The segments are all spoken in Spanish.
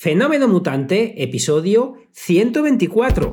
Fenómeno Mutante, episodio 124.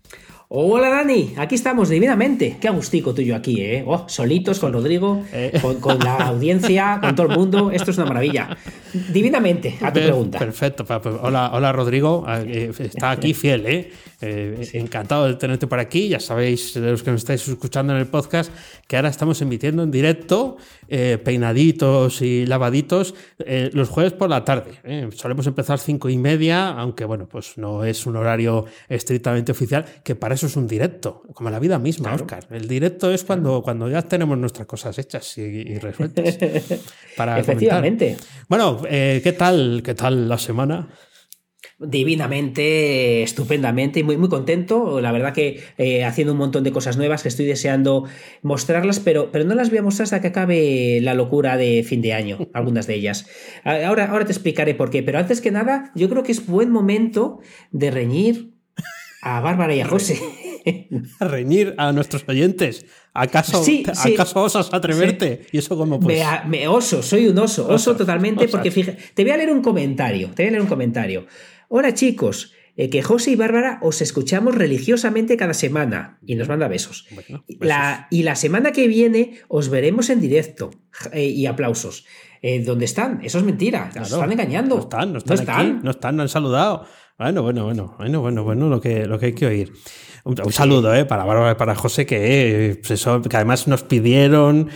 Hola Dani, aquí estamos divinamente. Qué agustico tuyo aquí, ¿eh? Oh, solitos con Rodrigo, eh. con, la audiencia, con todo el mundo. Esto es una maravilla. Divinamente, a tu pregunta. Perfecto. Hola, hola Rodrigo. Eh, está aquí fiel, ¿eh? Eh, encantado de tenerte por aquí. Ya sabéis, de los que nos estáis escuchando en el podcast, que ahora estamos emitiendo en directo, eh, peinaditos y lavaditos, eh, los jueves por la tarde. Solemos empezar cinco y media, aunque bueno, pues no es un horario estrictamente oficial, que para eso es un directo, como la vida misma, Oscar. El directo es cuando, cuando ya tenemos nuestras cosas hechas y, resueltas. Para Efectivamente. Bueno, ¿qué tal? ¿Qué tal la semana? Divinamente, estupendamente y muy, muy contento. La verdad que eh, haciendo un montón de cosas nuevas que estoy deseando mostrarlas, pero, pero no las voy a mostrar hasta que acabe la locura de fin de año, algunas de ellas. Ahora, ahora te explicaré por qué, pero antes que nada, yo creo que es buen momento de reñir a Bárbara y a José. a reñir a nuestros oyentes. ¿Acaso, ¿acaso osas atreverte? ¿Y eso como pues? Me, oso, soy un oso, oso, totalmente, porque fíjate, te voy a leer un comentario, te voy a leer un comentario. Hola chicos, eh, que José y Bárbara os escuchamos religiosamente cada semana y nos manda besos. la, y la semana que viene os veremos en directo eh, y aplausos. Eh, ¿Dónde están? Eso es mentira, nos están engañando. No están, no están, no están, no han saludado. Bueno, bueno, bueno, bueno, bueno, bueno, lo que, lo que hay que oír. Un, saludo eh, para Bárbara y para José, que, pues que además nos pidieron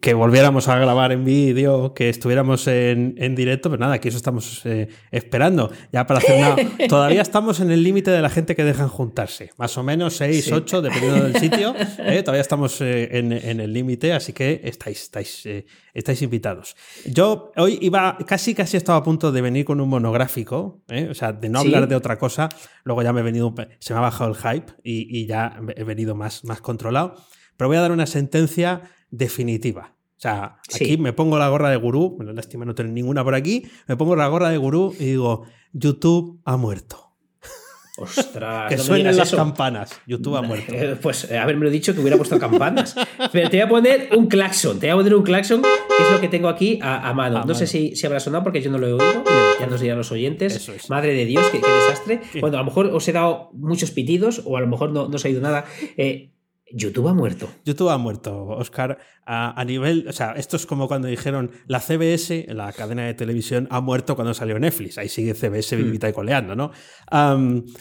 que volviéramos a grabar en vídeo, que estuviéramos en, en, directo, pero nada, aquí eso estamos eh, esperando. Ya para hacer nada. Todavía estamos en el límite de la gente que dejan juntarse. Más o menos 6, 8, dependiendo del sitio. Eh, todavía estamos eh, en, en, el límite, así que estáis, estáis, estáis invitados. Yo hoy iba, casi, casi estaba a punto de venir con un monográfico, o sea, de no hablar de otra cosa. Luego ya me he venido, se me ha bajado el hype y, y ya he venido más, más controlado. Pero voy a dar una sentencia definitiva. O sea, aquí me pongo la gorra de gurú, bueno, lástima no tener ninguna por aquí, me pongo la gorra de gurú y digo, YouTube ha muerto. Ostras, que suenen las campanas. YouTube ha muerto. Eh, pues eh, haberme dicho que hubiera puesto campanas. Pero te voy a poner un claxon. Te voy a poner un claxon, que es lo que tengo aquí a, mano. no sé si, si, habrá sonado porque yo no lo he oído. Ya nos dirán los oyentes. Madre de Dios, qué, desastre. Bueno, a lo mejor os he dado muchos pitidos o a lo mejor no, no os ha ido nada. Eh, YouTube ha muerto. YouTube ha muerto, Oscar. A, nivel, o sea, esto es como cuando dijeron la CBS, la cadena de televisión, ha muerto cuando salió Netflix. Ahí sigue CBS hmm. vivita y coleando, ¿no?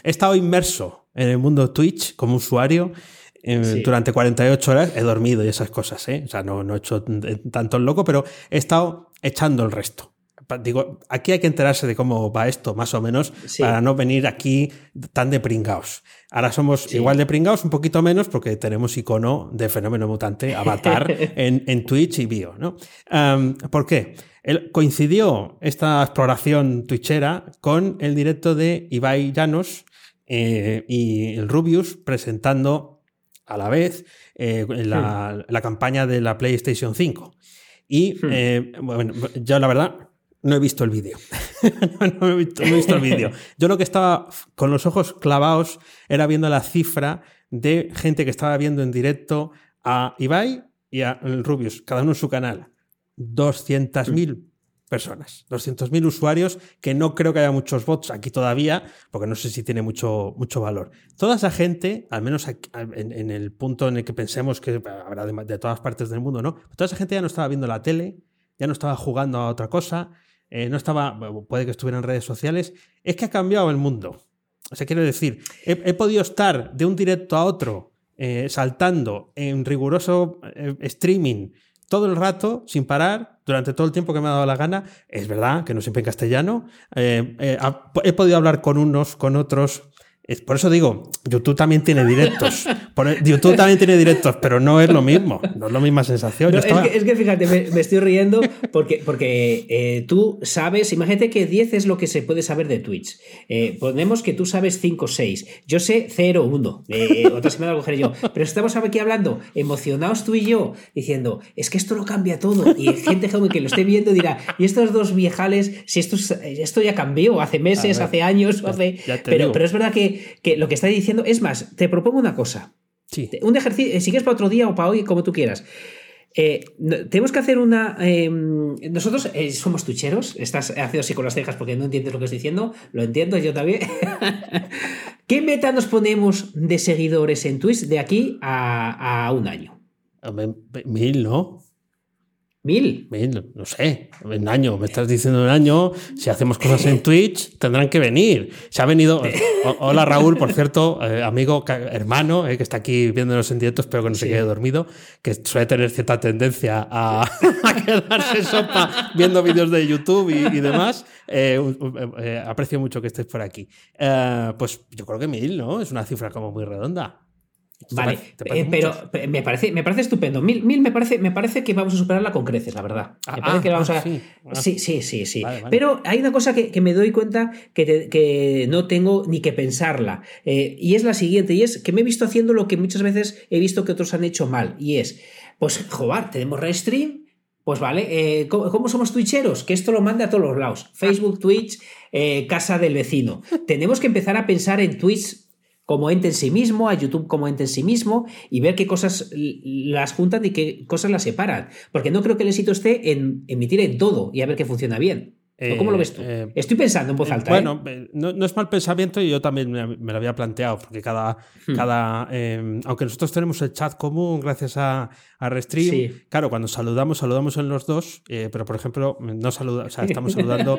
he estado inmerso en el mundo Twitch como usuario. Eh, durante 48 horas he dormido y esas cosas, ¿eh? O sea, no, no he hecho tanto el loco, pero he estado echando el resto digo, aquí hay que enterarse de cómo va esto, más o menos, para no venir aquí tan de pringaos. Ahora somos igual de pringaos, un poquito menos, porque tenemos icono de fenómeno mutante, avatar, en, en, Twitch y bio, ¿no? ¿Por qué? coincidió esta exploración twitchera con el directo de Ibai Llanos eh, y el Rubius presentando a la vez eh, la, la, campaña de la PlayStation 5. Y hmm. eh, bueno, yo la verdad no he visto el vídeo. no, he visto, el vídeo. Yo lo que estaba con los ojos clavados era viendo la cifra de gente que estaba viendo en directo a Ibai y a Rubius, cada uno en su canal. 200.000 personas, 200.000 usuarios, que no creo que haya muchos bots aquí todavía, porque no sé si tiene mucho, mucho valor. Toda esa gente, al menos en, el punto en el que pensemos que habrá de, de todas partes del mundo, ¿no? Toda esa gente ya no estaba viendo la tele, ya no estaba jugando a otra cosa, eh, no estaba, puede que estuviera en redes sociales, es que ha cambiado el mundo. O sea, quiero decir, he, podido estar de un directo a otro eh, saltando en riguroso eh, streaming todo el rato, sin parar, durante todo el tiempo que me ha dado la gana. Es verdad que no siempre en castellano. he podido hablar con unos, con otros. Por eso digo, YouTube también tiene directos. YouTube también tiene directos, pero no es lo mismo. No es la misma sensación. es, que, fíjate, me, estoy riendo porque, porque eh, tú sabes, imagínate que 10 es lo que se puede saber de Twitch. Eh, ponemos que tú sabes 5 o 6. Yo sé 0 1. Eh, otra semana lo cogeré yo. Pero estamos aquí hablando, emocionados tú y yo, diciendo, es que esto lo cambia todo. Y gente joven que lo esté viendo dirá, y estos dos viejales, si esto, esto ya cambió hace meses, hace años, hace. Pero, pero es verdad que que, lo que está diciendo. Es más, te propongo una cosa. Sí. Un ejercicio, eh, si quieres para otro día o para hoy, como tú quieras. Eh, tenemos que hacer una. Em, nosotros eh, somos tucheros. Estás haciendo así con las cejas porque no entiendes lo que estoy diciendo. Lo entiendo, yo también. ¿Qué meta nos ponemos de seguidores en Twitch de aquí a, a un año? Mil, ¿no? ¿Mil? Mil, no sé, un año, me estás diciendo un año, si hacemos cosas en Twitch, tendrán que venir. Se ha venido, hola Raúl, por cierto, eh, amigo, hermano, eh, que está aquí viéndonos en directo, espero que no se quede dormido, que suele tener cierta tendencia a, quedarse sopa viendo vídeos de YouTube y, demás. Eh, aprecio mucho que estés por aquí. pues yo creo que mil, ¿no? Es una cifra como muy redonda. Vale, eh, pero me parece, me parece estupendo. Mil, mil me, parece, me parece que vamos a superarla con creces, la verdad. Ah, me parece que ah, vamos a... Ah. sí. sí, sí, sí, Pero hay una cosa que, me doy cuenta que, que, no tengo ni que pensarla. Eh, y es la siguiente, y es que me he visto haciendo lo que muchas veces he visto que otros han hecho mal. Y es, pues, joder, tenemos Restream. Pues vale, eh, ¿cómo, somos twitcheros? Que esto lo manda a todos los lados. Facebook, Twitch, casa del vecino. Tenemos que empezar a pensar en Twitch como ente en sí mismo, a YouTube como ente en sí mismo y ver qué cosas las juntan y qué cosas las separan. Porque no creo que el éxito esté en emitir en todo y a ver qué funciona bien. ¿Cómo lo ves tú? Eh, Estoy pensando en voz alta. Bueno, ¿eh? no, es mal pensamiento y yo también me, lo había planteado, porque cada. Hmm. cada em, aunque nosotros tenemos el chat común gracias a, a Restream, claro, cuando saludamos, saludamos en los dos, eh, pero por ejemplo, no saluda, o sea, estamos saludando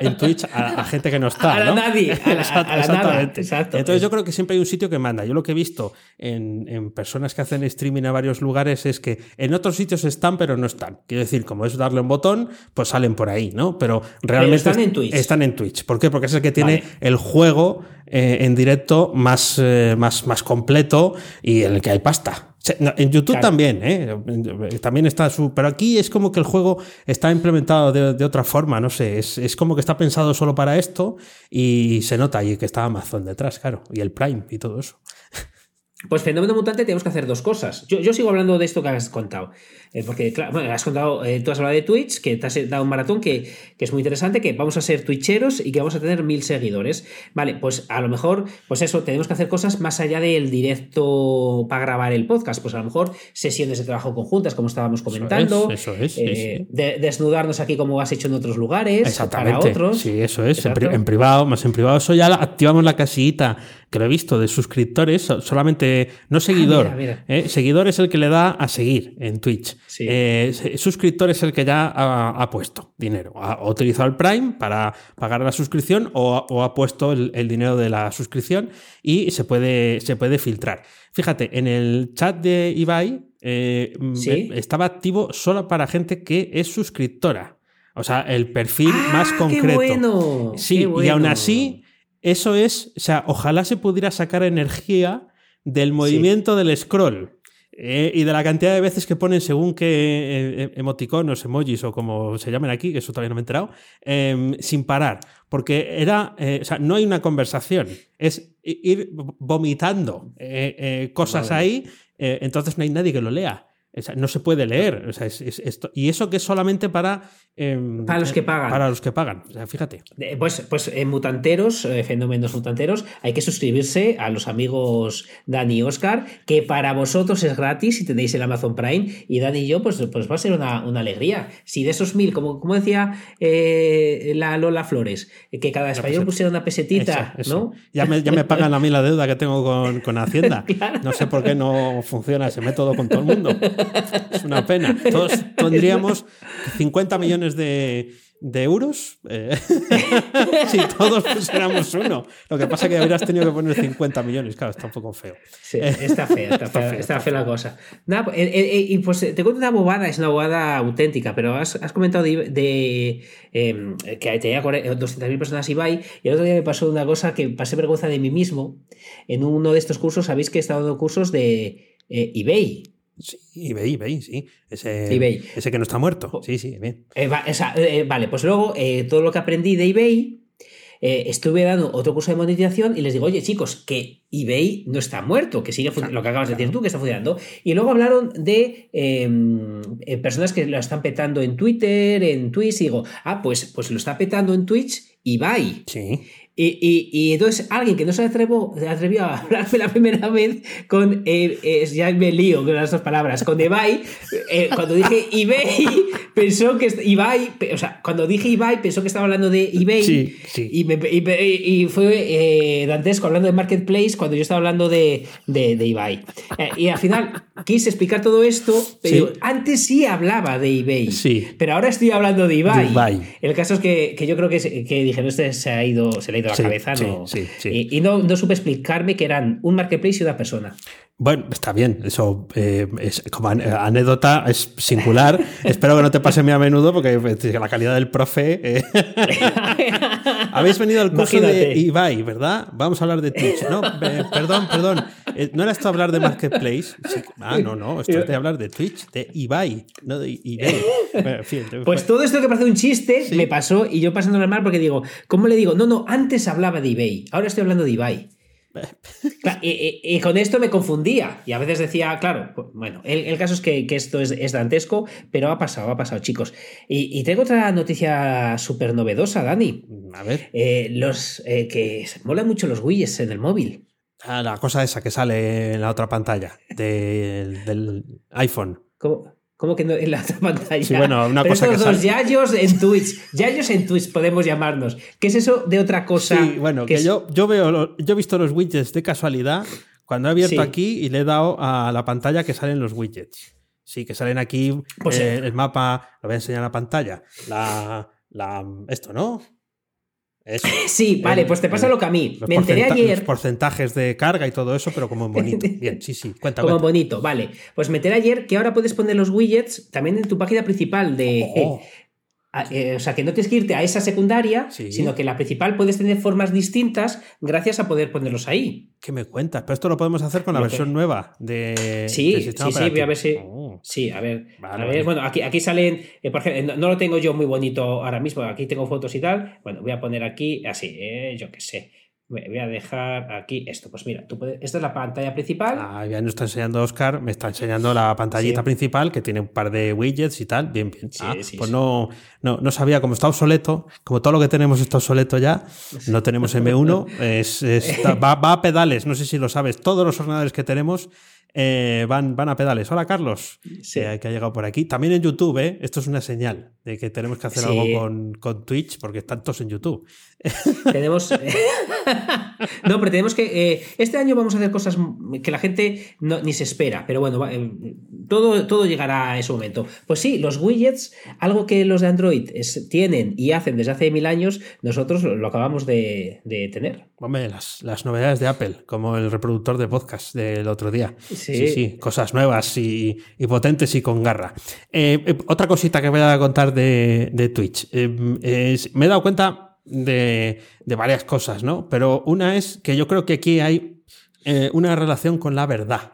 en Twitch a, gente que no está. A ¿no? nadie. exactamente. Entonces yo creo que siempre hay un sitio que manda. Yo lo que he visto en, en personas que hacen streaming a varios lugares es que en otros sitios están, pero no están. Quiero decir, como es darle un botón, pues salen por ahí, ¿no? Pero realmente están en Twitch. Están en Twitch. ¿Por qué? Porque es el que tiene el juego eh, en directo más, eh, más, más completo y en el que hay pasta. En YouTube también, ¿eh? También está su. Pero aquí es como que el juego está implementado de, otra forma, no sé. Es, es, como que está pensado solo para esto y se nota ahí que está Amazon detrás, claro. Y el Prime y todo eso. Pues fenómeno mutante tenemos que hacer dos cosas. Yo, yo sigo hablando de esto que has contado. Eh, porque, claro, bueno, has contado, eh, tú has hablado de Twitch, que te has dado un maratón que, que, es muy interesante, que vamos a ser twitcheros y que vamos a tener mil seguidores. Vale, pues a lo mejor, pues eso, tenemos que hacer cosas más allá del directo para grabar el podcast. Pues a lo mejor sesiones de trabajo conjuntas, como estábamos comentando. Eso es. Eh, desnudarnos aquí como has hecho en otros lugares. Exactamente. Para otros. Sí, eso es. En, privado, más en privado. Eso ya activamos la casillita que lo he visto de suscriptores, solamente, no ah, seguidor. seguidor es el que le da a seguir en Twitch. Eh, suscriptor es el que ya ha, puesto dinero. Ha, utilizado el Prime para pagar la suscripción o, ha puesto el, dinero de la suscripción y se puede, se puede filtrar. Fíjate, en el chat de Ibai eh, estaba activo solo para gente que es suscriptora. O sea, el perfil ah, más concreto. Sí, y aún así, eso es, o sea, ojalá se pudiera sacar energía del movimiento del scroll. Eh, y de la cantidad de veces que ponen según qué eh, eh, emoticonos, emojis o como se llamen aquí, que eso todavía no me he enterado, em, sin parar. Porque era, o sea, no hay una conversación, es ir vomitando cosas ahí, entonces no hay nadie que lo lea no se puede leer. esto, y eso que es solamente para. Em, para los que pagan. Para los que pagan. O sea, fíjate. Pues, pues en Mutanteros, eh, Fenómenos Mutanteros, hay que suscribirse a los amigos Dani y Oscar, que para vosotros es gratis y tenéis el Amazon Prime. Y Dani y yo, pues, pues va a ser una, alegría. Si de esos mil, como, como decía eh, la Lola Flores, que cada español pusiera una pesetita, ¿no? Ya me, ya me pagan a mí la deuda que tengo con, con Hacienda. No sé por qué no funciona ese método con todo el mundo. Es una pena. Todos tendríamos 50 millones de, de euros eh, si todos pusiéramos uno. Lo que pasa es que habrías tenido que poner 50 millones. Claro, está un poco feo. Sí, está fea, está, fea, está fea la cosa. Nada, pues, eh, eh, y pues te cuento una bobada, es una bobada auténtica, pero has, has comentado de, em, que tenía 200.000 personas Ibai, y el otro día me pasó una cosa que pasé vergüenza de mí mismo. En uno de estos cursos, sabéis que he estado dando cursos de eBay. Sí, eBay, eBay, sí. Ese, ese que no está muerto. Sí, sí, bien. Eh, eh, vale, pues luego eh, todo lo que aprendí de eBay, estuve dando otro curso de monetización y les digo, oye chicos, que eBay no está muerto, que sigue lo que acabas de decir tú, que está funcionando. Y luego hablaron de em, personas que lo están petando en Twitter, en Twitch, y digo, ah, pues, pues lo está petando en Twitch eBay. Sí. Y, entonces alguien que no se atrevió, atrevió a hablarme la primera vez con, eh, ya me lío con las dos palabras, con eBay, eh, cuando dije eBay, pensó que, Ibai, o sea, cuando dije eBay, pensó que estaba hablando de eBay. Sí, sí. Y, fue eh, dantesco hablando de Marketplace cuando yo estaba hablando de, de, de eBay. y al final quise explicar todo esto, pero antes sí hablaba de eBay. Sí. Pero ahora estoy hablando de eBay. El caso es que, que yo creo que, que dije, este se ha ido, se le ha ido la cabeza. no, y, no, no, supe explicarme que eran un marketplace y una persona. Bueno, está bien, eso eh, es, como anécdota es singular. Espero que no te pase muy a menudo porque eh, la calidad del profe. Eh. Habéis venido al curso de Ibai, ¿verdad? Vamos a hablar de Twitch. No, perdón, perdón. ¿No era esto hablar de Marketplace? Ah, no, no. Esto es de hablar de Twitch, de Ibai, no de Ibai. pues todo esto que parece un chiste me pasó y yo pasando mal porque digo, ¿cómo le digo? No, no, antes hablaba de eBay, ahora estoy hablando de Ibai y, con esto me confundía y a veces decía, claro, pues, bueno, el, caso es que, esto es, dantesco, pero ha pasado, ha pasado, chicos. Y, tengo otra noticia súper novedosa, Dani. A ver. Eh, los eh, que molan mucho los widgets en el móvil. Ah, la cosa esa que sale en la otra pantalla del iPhone. ¿Cómo? ¿Cómo que no en la otra pantalla? Sí, bueno, una cosa estos dos yayos en Twitch. Yayos en Twitch podemos llamarnos. ¿Qué es eso de otra cosa? Sí, bueno, que, yo, yo veo, yo he visto los widgets de casualidad cuando he abierto aquí y le he dado a la pantalla que salen los widgets. Sí, que salen aquí pues, eh, el mapa, lo voy a enseñar en la pantalla. La, la, esto, ¿no? Sí, vale, pues te pasa lo que a mí. Me enteré ayer. Los porcentajes de carga y todo eso, pero como en bonito. Bien, sí, sí, cuenta. Como bonito, vale. Pues me enteré ayer que ahora puedes poner los widgets también en tu página principal de. Oh. Eh, o sea, que no tienes que irte a esa secundaria, sino que la principal puedes tener formas distintas gracias a poder ponerlos ahí. ¿Qué me cuentas? Pero esto lo podemos hacer con la versión nueva de. Sí, sí, sí, voy a ver si. Oh. Sí, a ver. a ver, bueno, aquí, aquí salen. Eh, por ejemplo, no, lo tengo yo muy bonito ahora mismo, aquí tengo fotos y tal. Bueno, voy a poner aquí así, eh, yo qué sé. Voy a dejar aquí esto. Pues mira, tú puedes, esta es la pantalla principal. Ah, ya nos está enseñando Oscar, me está enseñando la pantallita principal que tiene un par de widgets y tal. Bien, bien. Ah, pues no, no, no, sabía, como está obsoleto, como todo lo que tenemos está obsoleto ya, no tenemos M1, es, va, va, a pedales, no sé si lo sabes. Todos los ordenadores que tenemos eh, van, van a pedales. Hola, Carlos, que ha llegado por aquí. También en YouTube, ¿eh? esto es una señal de que tenemos que hacer algo con, con, Twitch, porque están todos en YouTube. Tenemos. no, pero tenemos que. Eh, este año vamos a hacer cosas que la gente no, ni se espera, pero bueno, eh, todo, todo llegará a ese momento. Pues sí, los widgets, algo que los de Android tienen y hacen desde hace mil años, nosotros lo, acabamos de, tener. Hombre, las, las novedades de Apple, como el reproductor de podcast del otro día. Sí, sí, cosas nuevas y, potentes y con garra. Eh, eh, otra cosita que voy a contar de, Twitch. Eh, me he dado cuenta de, varias cosas, ¿no? Pero una es que yo creo que aquí hay una relación con la verdad.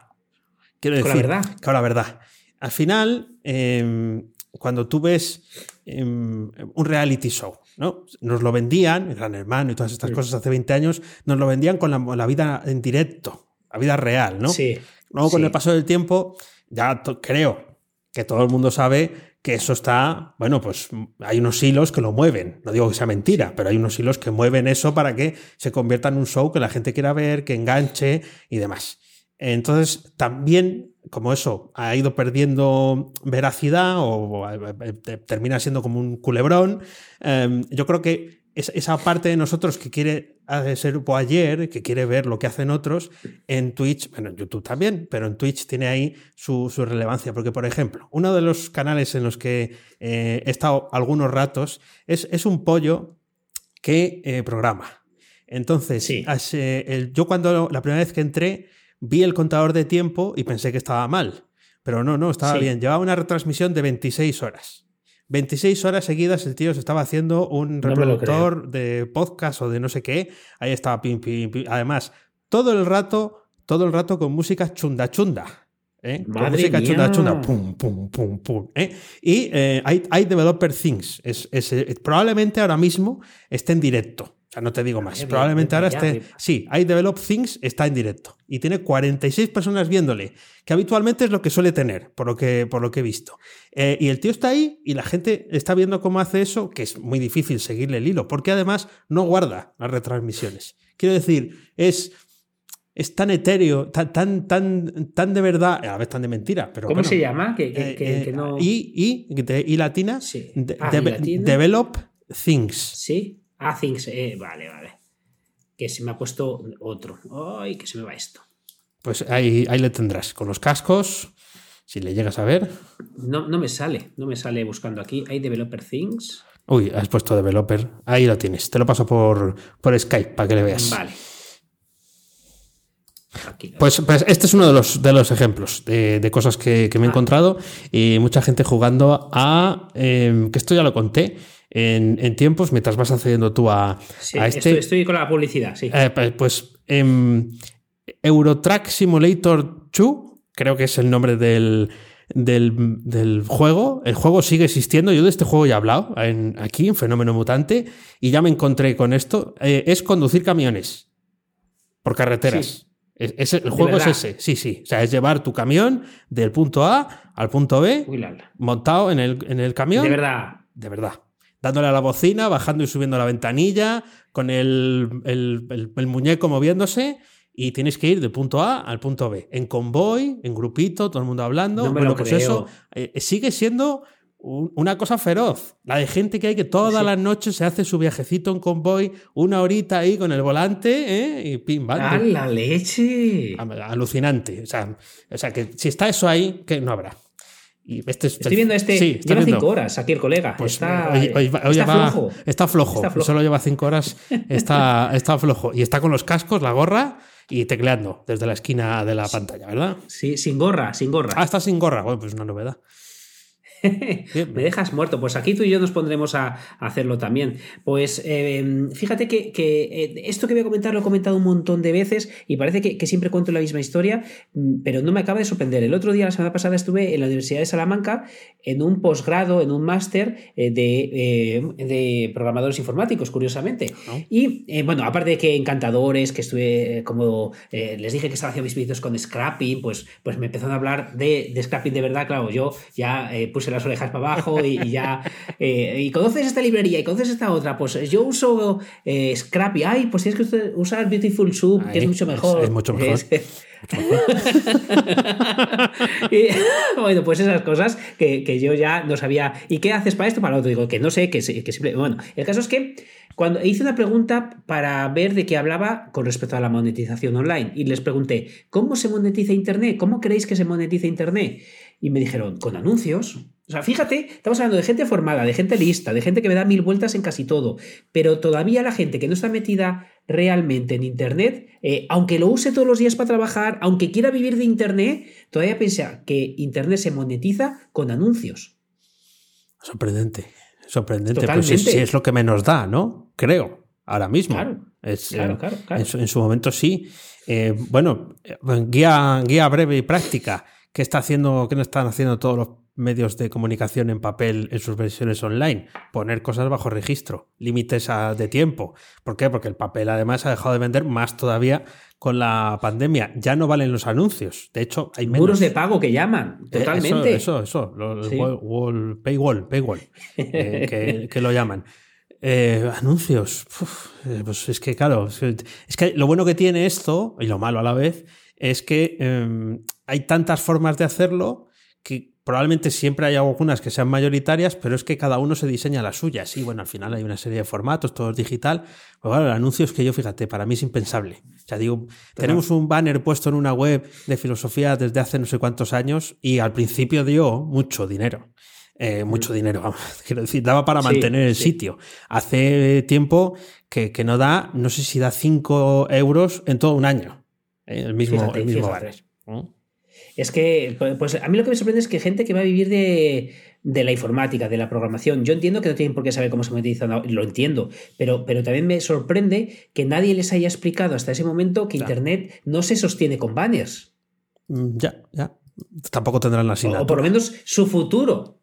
Quiero decir, ¿Con la verdad? Con la verdad. Al final, em, cuando tú ves em, un reality show, ¿no? Nos lo vendían, el Gran Hermano y todas estas cosas hace 20 años, nos lo vendían con la, la vida en directo, la vida real, ¿no? Sí. Luego, con el paso del tiempo, ya creo que todo el mundo sabe que eso está, bueno, pues hay unos hilos que lo mueven. No digo que sea mentira, pero hay unos hilos que mueven eso para que se convierta en un show que la gente quiera ver, que enganche y demás. Entonces, también, como eso ha ido perdiendo veracidad o eh, eh, termina siendo como un culebrón, em, yo creo que esa parte de nosotros que quiere se supo ayer, que quiere ver lo que hacen otros, en Twitch, bueno, en YouTube también, pero en Twitch tiene ahí su, relevancia. Porque, por ejemplo, uno de los canales en los que eh, he estado algunos ratos es, es un pollo que eh, programa. Entonces, yo cuando la primera vez que entré vi el contador de tiempo y pensé que estaba mal. Pero no, no, estaba bien. Llevaba una retransmisión de 26 horas. 26 horas seguidas el tío se estaba haciendo un reproductor de podcast o de no sé qué. Ahí estaba pim, pim, pim. Además, todo el rato, todo el rato con música chunda chunda. ¿eh? Con música chunda chunda. Pum, pum, pum, pum. ¿eh? Y eh, hay, Developer Things. Es, eh, probablemente ahora mismo esté en directo. Sea, no te digo más. Probablemente ahora esté. Sí, hay Develop Things está en directo. Y tiene 46 personas viéndole, que habitualmente es lo que suele tener, por lo que, por lo que he visto. Eh, y el tío está ahí y la gente está viendo cómo hace eso, que es muy difícil seguirle el hilo, porque además no guarda las retransmisiones. Quiero decir, es es tan etéreo, tan, tan, tan, tan de verdad, a la vez tan de mentira. Pero ¿Cómo se llama? Que, que, eh, no... y, y, latina, sí. Ah, Develop Things. Sí. Ah, Things, eh, vale, vale. Que se me ha puesto otro. Ay, que se me va esto. Pues ahí, ahí le tendrás, con los cascos, si le llegas a ver. No, no me sale, no me sale buscando aquí. Hay Developer Things. Uy, has puesto Developer. Ahí lo tienes. Te lo paso por, por Skype para que le veas. Vale. Pues, pues, este es uno de los, de los ejemplos de, cosas que, me he ah. encontrado y mucha gente jugando a, em, que esto ya lo conté, en, tiempos, mientras vas accediendo tú a, este. Estoy, con la publicidad, sí. Eh, pues, pues em, Eurotrack Simulator 2, creo que es el nombre del, del, juego. El juego sigue existiendo. Yo de este juego ya he hablado aquí, en Fenómeno Mutante, y ya me encontré con esto. Eh, es conducir camiones por carreteras. Es, el juego es ese, sí, sí. O sea, es llevar tu camión del punto A al punto B, montado en el, en el camión. De verdad. De verdad dándole a la bocina, bajando y subiendo la ventanilla, con el, muñeco moviéndose. Y tienes que ir del punto A al punto B. En convoy, en grupito, todo el mundo hablando. bueno, pues eso eh, sigue siendo una cosa feroz. La de gente que hay que todas las noches se hace su viajecito en convoy, una horita ahí con el volante, ¿eh? y pim, ¡Ah, la leche! Alucinante. O sea, o sea, que si está eso ahí, que no habrá. Este Estoy viendo este. Sí, lleva cinco horas aquí el colega. Pues, está, flojo. Está flojo. Solo lleva cinco horas. Está, está flojo. Y está con los cascos, la gorra y tecleando desde la esquina de la pantalla, ¿verdad? Sí, sin gorra, sin gorra. Ah, está sin gorra. Bueno, pues una novedad. Me dejas muerto. Pues aquí tú y yo nos pondremos a, hacerlo también. Pues eh, fíjate que, eh, esto que voy a comentar lo he comentado un montón de veces y parece que, siempre cuento la misma historia, mm, pero no me acaba de sorprender. El otro día, la semana pasada, estuve en la Universidad de Salamanca en un posgrado, en un máster eh, de, programadores informáticos, curiosamente. Y bueno, aparte de que encantadores, que estuve, como les dije que estaba haciendo mis vídeos con scrapping, pues, pues me empezaron a hablar de, de scrapping de verdad. Claro, yo ya puse las orejas para abajo y, ya. Eh, y conoces esta librería y conoces esta otra. Pues yo uso eh, Scrappy. Ay, pues tienes que usar Beautiful Soup, que es mucho mejor. Es, mucho mejor. bueno, pues esas cosas que, yo ya no sabía. ¿Y qué haces para esto? Para lo otro. Digo, que no sé, que, que simple. Bueno, el caso es que cuando hice una pregunta para ver de qué hablaba con respecto a la monetización online y les pregunté, ¿cómo se monetiza Internet? ¿Cómo creéis que se monetiza Internet? Y me dijeron, con anuncios. O sea, fíjate, estamos hablando de gente formada, de gente lista, de gente que me da mil vueltas en casi todo, pero todavía la gente que no está metida realmente en Internet, eh, aunque lo use todos los días para trabajar, aunque quiera vivir de Internet, todavía piensa que Internet se monetiza con anuncios. Sorprendente, sorprendente, pero si, es lo que menos da, ¿no? Creo, ahora mismo. Claro, es, claro, claro, En, su, momento sí. Eh, bueno, eh, guía, guía breve y práctica. ¿Qué está haciendo, qué no están haciendo todos los medios de comunicación en papel en sus versiones online, poner cosas bajo registro, límites de tiempo. ¿Por qué? Porque el papel además ha dejado de vender más todavía con la pandemia. Ya no valen los anuncios. De hecho, hay menos. Muros de pago que llaman, eh, totalmente. eso, eso, eso. paywall, paywall, eh, que, lo llaman. Eh, anuncios. pues es que, claro, es que lo bueno que tiene esto, y lo malo a la vez, es que em, hay tantas formas de hacerlo que probablemente siempre hay algunas que sean mayoritarias, pero es que cada uno se diseña la suya. Sí, bueno, al final hay una serie de formatos, todo es digital. Pero bueno, el anuncio es que yo, fíjate, para mí es impensable. O sea, digo, tenemos un banner puesto en una web de filosofía desde hace no sé cuántos años y al principio dio mucho dinero. Eh, mucho dinero, vamos, quiero decir, daba para mantener el sitio. Hace tiempo que, que, no da, no sé si da 5 euros en todo un año. Eh, el mismo, el mismo banner. Es que, pues a mí lo que me sorprende es que gente que va a vivir de, la informática, de la programación, yo entiendo que no tienen por qué saber cómo se monetiza, lo entiendo, pero, pero también me sorprende que nadie les haya explicado hasta ese momento que Internet no se sostiene con banners. Mm, ya, ya. Tampoco tendrán la asignatura. O por lo menos su futuro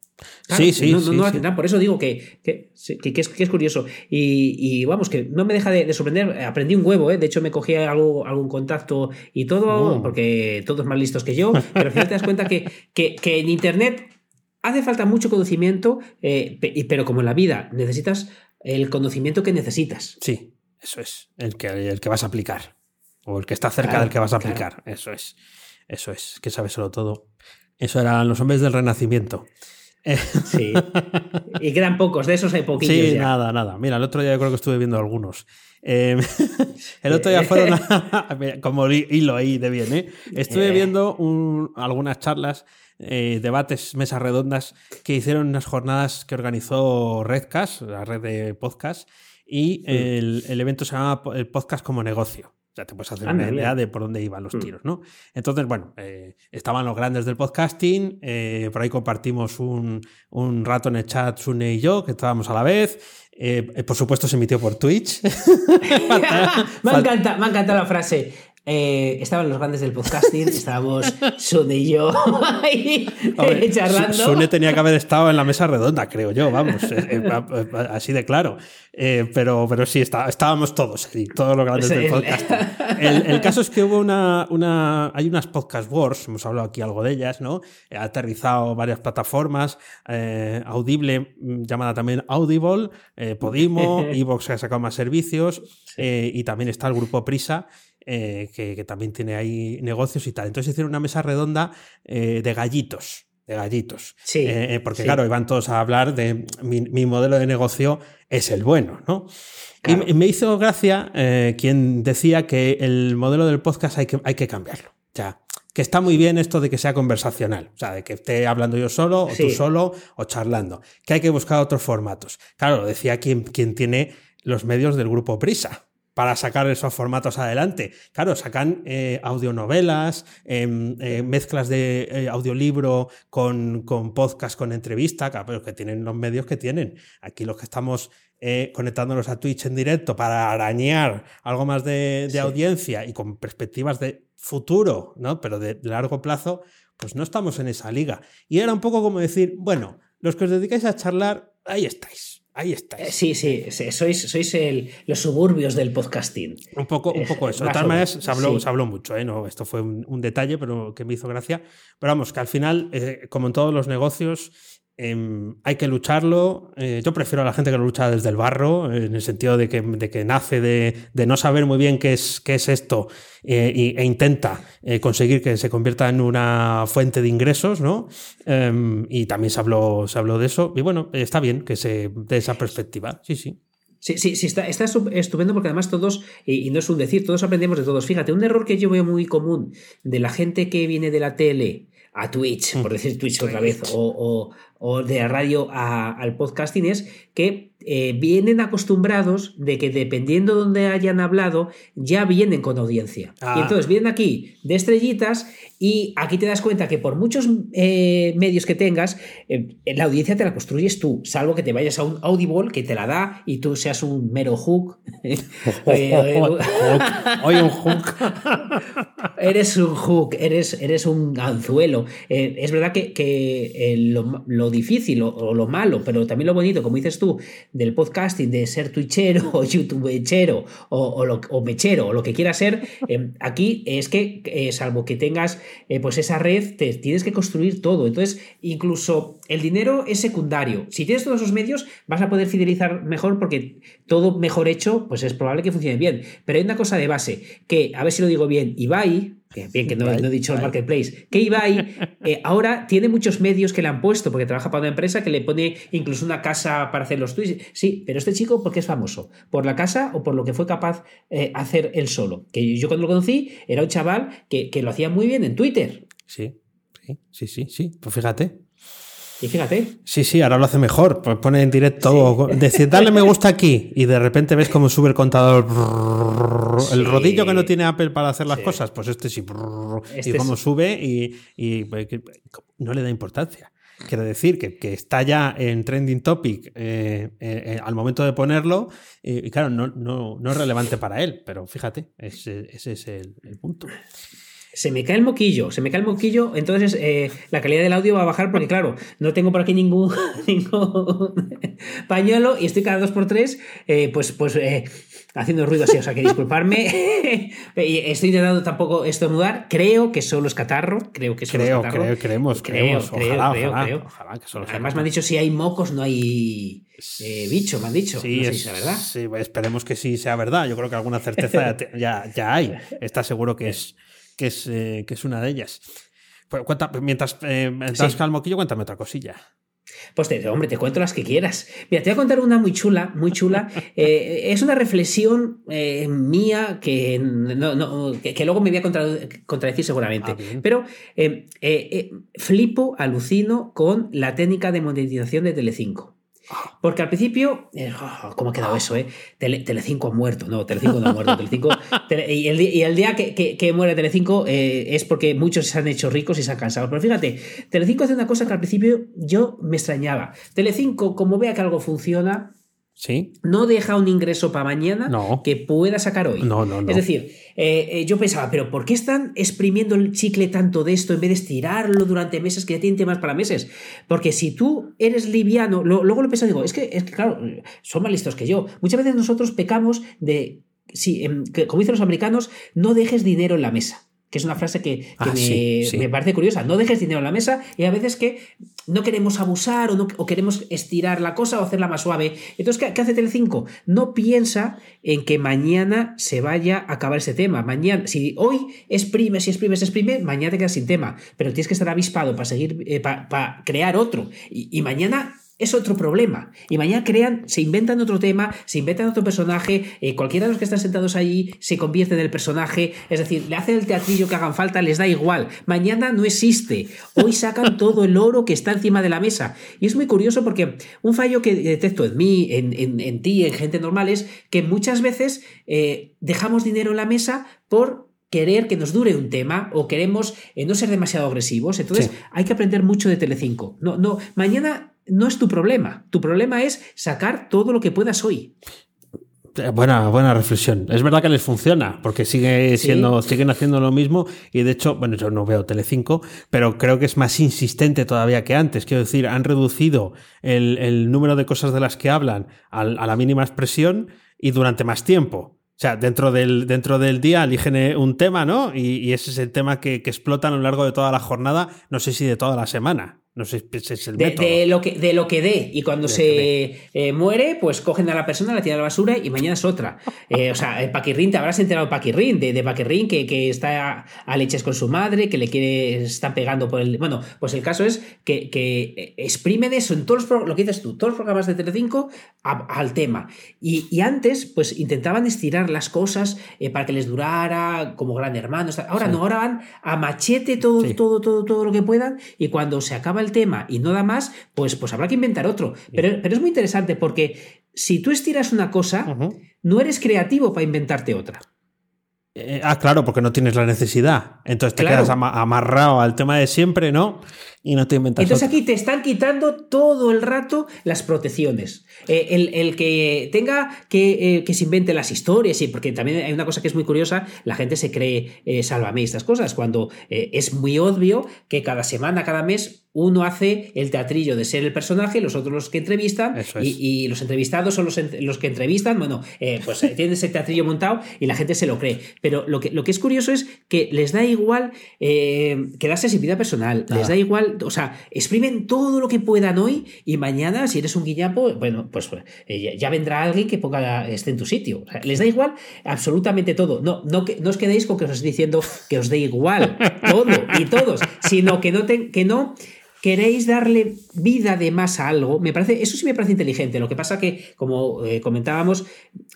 sí, sí, no, sí, Por eso digo que, que, es, curioso. Y, vamos, que no me deja de, sorprender. Aprendí un huevo, ¿eh? De hecho, me cogí algo, algún contacto y todo, porque todos más listos que yo. Pero al final te das cuenta que, que, en Internet hace falta mucho conocimiento, eh, pero como en la vida, necesitas el conocimiento que necesitas. Sí, eso es. El que, el que vas a aplicar. O el que está cerca del que vas a aplicar. Eso es. Eso es. Que sabes solo todo. Eso eran los hombres del Renacimiento. Sí. Y quedan pocos, de esos hay poquitos. Sí, nada, nada. Mira, el otro día yo creo que estuve viendo algunos. Em, el otro día fueron como hilo ahí de bien, ¿eh? Estuve eh. viendo algunas charlas, eh, debates, mesas redondas que hicieron unas jornadas que organizó Redcast, la red de podcast, y el, el evento se llama el podcast como negocio. Ya te puedes hacer una idea de por dónde iban los mm. tiros, ¿no? Entonces, bueno, eh, estaban los grandes del podcasting, eh, por ahí compartimos un, un, rato en el chat, Sune y yo, que estábamos a la vez. Eh, por supuesto, se emitió por Twitch. me, encanta, me encanta la frase. Eh, estaban los grandes del podcasting, estábamos Sune y yo ahí charlando. Sune tenía que haber estado en la mesa redonda, creo yo, vamos, eh, eh, así de claro. pero, pero sí, está, estábamos todos, todos los grandes del podcasting. El, caso es que hubo una, una, hay unas podcast wars, hemos hablado aquí algo de ellas, ¿no? Ha aterrizado varias plataformas, Audible, mm, llamada también Audible, Podimo, Evox ha sacado más servicios, y también está el grupo Prisa, eh, que, también tiene ahí negocios y tal. Entonces hicieron una mesa redonda eh, de gallitos. De gallitos. Sí, eh, porque claro, iban todos a hablar de mi, modelo de negocio es el bueno, ¿no? Y me hizo gracia quien decía que el modelo del podcast hay que, hay que cambiarlo. Ya, que está muy bien esto de que sea conversacional, o sea, de que esté hablando yo solo, o tú solo, o charlando, que hay que buscar otros formatos. Claro, lo decía quien, quien tiene los medios del grupo Prisa para sacar esos formatos adelante. Claro, sacan eh, audionovelas, em, eh, mezclas de eh, audiolibro con, con, podcast, con entrevista, claro, pero que tienen los medios que tienen. Aquí los que estamos conectándonos a Twitch en directo para arañar algo más de, audiencia y con perspectivas de futuro, ¿no? Pero de largo plazo, pues no estamos en esa liga. Y era un poco como decir, bueno, los que os dedicáis a charlar, ahí estáis Ahí estáis. Sí, sí, sois, sois los suburbios del podcasting. Un poco, un poco eso. De todas maneras, se habló, se habló mucho, ¿eh? No, esto fue un, detalle, pero que me hizo gracia. Pero vamos, que al final, eh, como en todos los negocios, Em, hay que lucharlo. Eh, yo prefiero a la gente que lo lucha desde el barro, en el sentido de que, nace de, no saber muy bien qué es, esto eh, e intenta eh, conseguir que se convierta en una fuente de ingresos, ¿no? Em, y también se habló, de eso. Y bueno, está bien que se dé esa perspectiva. Sí, sí. Sí, sí, sí, está, está estupendo porque además todos, y, no es un decir, todos aprendemos de todos. Fíjate, un error que yo veo muy común de la gente que viene de la tele a Twitch, por mm. decir Twitch otra vez, o, o de la radio al podcasting es que eh, vienen acostumbrados de que dependiendo de donde hayan hablado, ya vienen con audiencia. Y ah. entonces vienen aquí de estrellitas y aquí te das cuenta que por muchos eh, medios que tengas, eh, la audiencia te la construyes tú, salvo que te vayas a un Audible que te la da y tú seas un mero hook. Oye, un hook. eres un hook, eres, eres un anzuelo. es verdad que, lo, difícil o, lo malo, pero también lo bonito, como dices tú, del podcasting, de ser twitchero o youtubechero o, o, mechero o lo que quieras ser, em, aquí es que, eh, salvo que tengas eh, pues esa red, te tienes que construir todo. Entonces, incluso el dinero es secundario. Si tienes todos esos medios, vas a poder fidelizar mejor porque todo mejor hecho, pues es probable que funcione bien. Pero hay una cosa de base, que, a ver si lo digo bien, Ibai, bien que no, he dicho el marketplace, que Ibai eh, ahora tiene muchos medios que le han puesto, porque trabaja para una empresa que le pone incluso una casa para hacer los tweets. Sí, pero este chico, ¿por qué es famoso? ¿Por la casa o por lo que fue capaz eh, hacer él solo? Que yo cuando lo conocí era un chaval que, que lo hacía muy bien en Twitter. Sí, sí, sí, sí. Pues fíjate. Y fíjate. Sí, sí, ahora lo hace mejor. Pues pone en directo. Decir, dale me gusta aquí. Y de repente ves cómo sube el contador. El rodillo que no tiene Apple para hacer las cosas. Pues este sí. Este y cómo sube y, pues, no le da importancia. Quiero decir que, está ya en trending topic eh, eh, eh, al momento de ponerlo. Y, claro, no, no, no, es relevante para él. Pero fíjate, ese, ese es el, el punto se me cae el moquillo, se me cae el moquillo, entonces eh, la calidad del audio va a bajar porque, claro, no tengo por aquí ningún, pañuelo y estoy cada dos por tres, eh, pues, pues eh, haciendo ruido así, o sea que disculparme. estoy intentando tampoco estornudar, creo que solo es catarro, creo que solo creo, es catarro. Creo, creemos, creemos, ojalá, creo, ojalá, que solo Además me han dicho si hay mocos no hay bicho, me han dicho. Sí, no sé si verdad. Sí, esperemos que sí sea verdad. Yo creo que alguna certeza ya, ya hay. Está seguro que es que es, eh, que es una de ellas. Pues, mientras eh, das calmoquillo, cuéntame otra cosilla. Pues te, hombre, te cuento las que quieras. Mira, te voy a contar una muy chula, muy chula. Eh, es una reflexión eh, mía que, que, luego me voy a contradecir seguramente. Ah, Pero flipo, alucino con la técnica de monetización de Telecinco. Porque al principio, eh, oh, ¿cómo ha quedado eso? Eh? Tele, Telecinco ha muerto. No, Telecinco no ha muerto. Telecinco, y, el, y, el, día que, que, muere Telecinco eh, es porque muchos se han hecho ricos y se han cansado. Pero fíjate, Telecinco hace una cosa que al principio yo me extrañaba. Telecinco, como vea que algo funciona, no deja un ingreso para mañana que pueda sacar hoy. No, no, Es decir, eh, eh, yo pensaba, pero ¿por qué están exprimiendo el chicle tanto de esto en vez de estirarlo durante meses que ya tienen temas para meses? Porque si tú eres liviano, luego lo pienso, digo, es que, es que, claro, son más listos que yo. Muchas veces nosotros pecamos de, si, em, como dicen los americanos, no dejes dinero en la mesa que es una frase que, ah, me, parece curiosa. No dejes dinero en la mesa y a veces que no queremos abusar o, no, queremos estirar la cosa o hacerla más suave. Entonces, ¿qué, ¿qué, hace Telecinco? No piensa en que mañana se vaya a acabar ese tema. Mañana, si hoy exprimes y exprimes, exprime, mañana te quedas sin tema. Pero tienes que estar avispado para seguir, eh, para, crear otro. y mañana es otro problema. Y mañana crean, se inventan otro tema, se inventan otro personaje, eh, cualquiera de los que están sentados allí se convierte en el personaje, es decir, le hacen el teatrillo que hagan falta, les da igual. Mañana no existe. Hoy sacan todo el oro que está encima de la mesa. Y es muy curioso porque un fallo que detecto en mí, en, ti, en gente normal, es que muchas veces eh, dejamos dinero en la mesa por querer que nos dure un tema o queremos eh, no ser demasiado agresivos. Entonces hay que aprender mucho de Telecinco. No, no, mañana no es tu problema. Tu problema es sacar todo lo que puedas hoy. Eh, buena, buena reflexión. Es verdad que les funciona, porque sigue siendo, siguen haciendo lo mismo, y de hecho, bueno, yo no veo Telecinco, pero creo que es más insistente todavía que antes. Quiero decir, han reducido el, número de cosas de las que hablan a, la mínima expresión y durante más tiempo. O sea, dentro del, dentro del día eligen eh, un tema, ¿no? Y, ese es el tema que, que explotan a lo largo de toda la jornada, no sé si de toda la semana. No sé si es el método. De, lo que, de lo que dé. Y cuando se eh, muere, pues cogen a la persona, la tiran a la basura y mañana es otra. Eh, o sea, el Paquirrín, te habrás enterado Paquirrín, de, de Paquirrín que, que, está a, leches con su madre, que le quiere, están pegando por el. Bueno, pues el caso es que, que exprimen eso en todos los lo que dices tú, todos los programas de Telecinco al tema. Y, y, antes, pues intentaban estirar las cosas eh, para que les durara como gran hermano. Ahora no, ahora van a machete todo, todo, todo, todo lo que puedan. Y cuando se acaba el tema y no da más, pues, pues habrá que inventar otro. Pero, pero es muy interesante porque si tú estiras una cosa, no eres creativo para inventarte otra. Eh, ah, claro, porque no tienes la necesidad. Entonces te quedas amarrado al tema de siempre, ¿no? Y no te inventas. Entonces aquí te están quitando todo el rato las protecciones. Eh, el, que tenga que, eh, que, se invente las historias, y porque también hay una cosa que es muy curiosa, la gente se cree sálvame estas cosas, cuando es muy obvio que cada semana, cada mes uno hace el teatrillo de ser el personaje, los otros los que entrevistan, y, los entrevistados son los, los que entrevistan. Bueno, eh, pues eh, tienen ese teatrillo montado y la gente se lo cree. Pero lo que, lo que es curioso es que les da igual eh, que da sensibilidad personal, les da igual, o sea, exprimen todo lo que puedan hoy y mañana, si eres un guillapo, bueno, pues ya vendrá alguien que ponga esté en tu sitio. les da igual absolutamente todo. No, no, no os quedéis con que os estoy diciendo que os dé igual todo y todos, sino que no, que no queréis darle vida de más a algo, me parece, eso sí me parece inteligente. Lo que pasa que, como eh, comentábamos,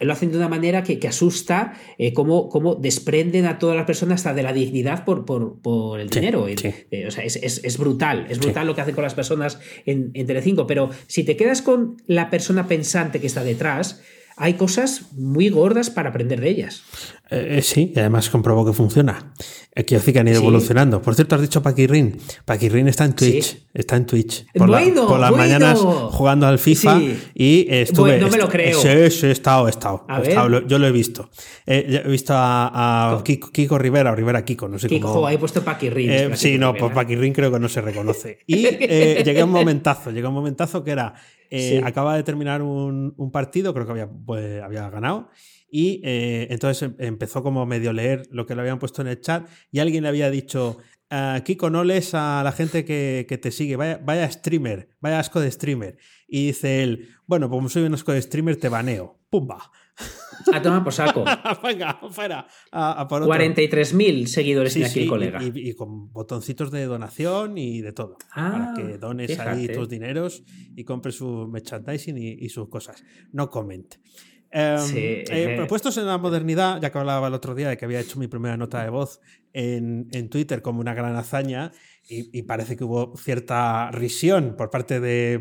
lo hacen de una manera que, asusta, eh, como cómo, desprenden a todas las personas hasta de la dignidad por, por, el dinero. Eh, o sea, es, brutal, es brutal lo que hacen con las personas en, en Telecinco. Pero si te quedas con la persona pensante que está detrás, hay cosas muy gordas para aprender de ellas. Eh, eh, sí, y además comprobó que funciona. Eh, quiero decir que han ido evolucionando. Por cierto, has dicho Paquirrin. Paquirrin está en Twitch. Está en Twitch. Por, las mañanas jugando al FIFA y estuve. no me lo creo. Sí, sí, he estado, he estado. yo lo he visto. he visto a, Kiko, Rivera, o Rivera Kiko, no sé Kiko, cómo. ahí he puesto Paquirrin. sí, no, pues Paquirrin creo que no se reconoce. Y llegué a un momentazo, llegué a un momentazo que era eh, acaba de terminar un, partido, creo que había, pues, había ganado. Y eh, entonces em, empezó como medio leer lo que le habían puesto en el chat y alguien le había dicho, ah, Kiko, no lees a la gente que, te sigue, vaya, vaya streamer, vaya asco de streamer. Y dice él, bueno, pues como soy un asco de streamer, te baneo. ¡Pumba! A tomar por saco. Venga, fuera. 43.000 seguidores tiene aquí el colega. Y, con botoncitos de donación y de todo. para que ah, dones ahí tus dineros y compres su merchandising y, sus cosas. No comment. Em, eh, eh. puestos en la modernidad, ya que hablaba el otro día de que había hecho mi primera nota de voz en, en Twitter como una gran hazaña, y, parece que hubo cierta risión por parte de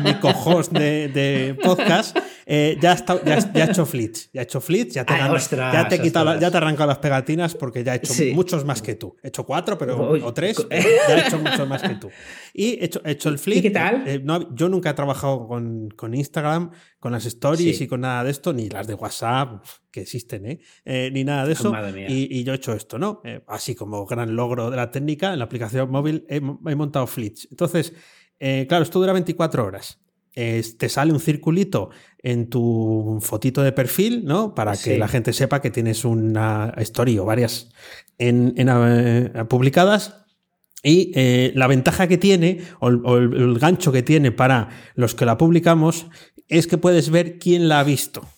mi, co-host de, podcast, eh, ya, está, ya, ha hecho flits. Ya ha hecho flits, ya te, ya te, quitado, ya te arrancado las pegatinas porque ya ha hecho muchos más que tú. He hecho cuatro, pero o tres, ya he hecho muchos más que tú. Y he hecho, he hecho el flit. ¿Y qué tal? Eh, yo nunca he trabajado con, con Instagram, con las stories y con nada de esto, ni las de WhatsApp que existen, ¿eh? ¿eh? ni nada de eso. Y, yo he hecho esto, ¿no? así como gran logro de la técnica, en la aplicación móvil he, montado flits. Entonces, claro, esto dura 24 horas te sale un circulito en tu fotito de perfil, ¿no? Para que la gente sepa que tienes una story o varias en, eh, publicadas. Y eh, la ventaja que tiene, o, el, gancho que tiene para los que la publicamos, es que puedes ver quién la ha visto.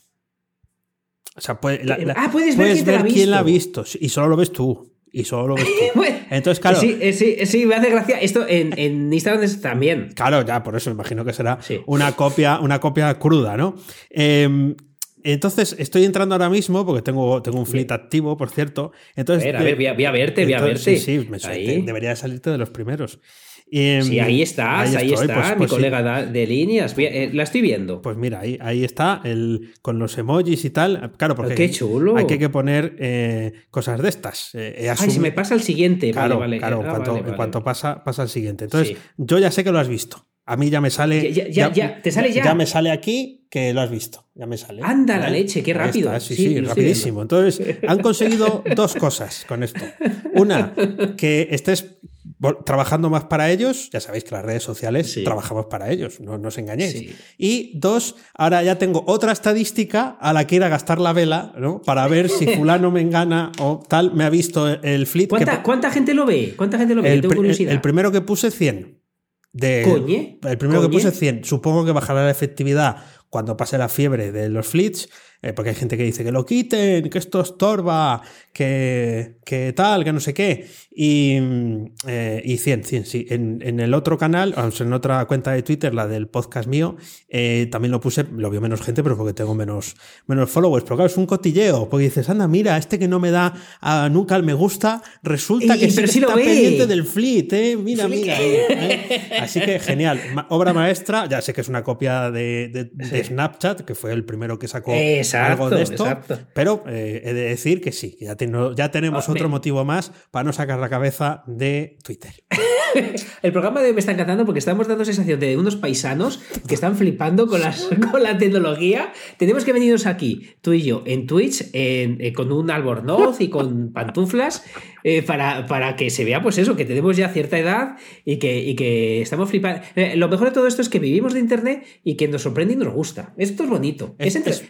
O sea, ah, puedes, ver, quién, la ha visto. Y solo lo ves tú y solo lo ves tú. Entonces, claro. Sí, eh, sí, sí, me hace gracia. Esto en, en Instagram también. Claro, ya, por eso imagino que será una, copia, una copia cruda, ¿no? Em, entonces, estoy entrando ahora mismo, porque tengo, tengo un fleet activo, por cierto. Entonces, a ver, a ver, voy a, verte, voy a verte. Sí, sí, me debería salirte de los primeros. Em, sí, ahí estás, ahí, está, pues, mi pues colega de líneas. Eh, la estoy viendo. Pues mira, ahí, ahí está, el, con los emojis y tal. Claro, porque Qué chulo. hay que poner eh, cosas de estas. Eh, Ay, se me pasa el siguiente. Claro, vale, claro, ah, en, cuanto, pasa, pasa el siguiente. Entonces, yo ya sé que lo has visto. A mí ya me sale. Ya, ya, ¿Te sale ya? Ya me sale aquí que lo has visto. Ya me sale. Anda la leche, qué rápido. sí, sí, rapidísimo. Entonces, han conseguido dos cosas con esto. Una, que estés trabajando más para ellos, ya sabéis que las redes sociales trabajamos para ellos, no, os engañéis. Y dos, ahora ya tengo otra estadística a la que ir a gastar la vela, ¿no? Para ver si fulano me engana o tal, me ha visto el flit. ¿Cuánta, gente lo ve? ¿Cuánta gente lo ve? El, primero que puse 100. De, El primero que puse 100. Supongo que bajará la efectividad cuando pase la fiebre de los flits, eh, porque hay gente que dice que lo quiten, que esto estorba, que, que tal, que no sé qué. Y, eh, y 100, 100, sí. En, en, el otro canal, en otra cuenta de Twitter, la del podcast mío, eh, también lo puse, lo vio menos gente, pero porque tengo menos, menos followers. Pero claro, es un cotilleo, porque dices, anda, mira, este que no me da nunca el me gusta, resulta que sí está pendiente del fleet, ¿eh? Mira, mira. ¿eh? Así que genial. obra maestra, ya sé que es una copia de, de, Snapchat, que fue el primero que sacó algo de esto, pero he de decir que sí, ya, ya tenemos otro motivo más para no sacar la cabeza de Twitter. el programa de hoy me está encantando porque estamos dando sensación de unos paisanos que están flipando con, las, con la tecnología. Tenemos que venirnos aquí, tú y yo, en Twitch, eh, con un albornoz y con pantuflas, eh, para, para, que se vea, pues eso, que tenemos ya cierta edad y que, que estamos flipando. Eh, lo mejor de todo esto es que vivimos de Internet y que nos sorprende y nos gusta. Esto es bonito.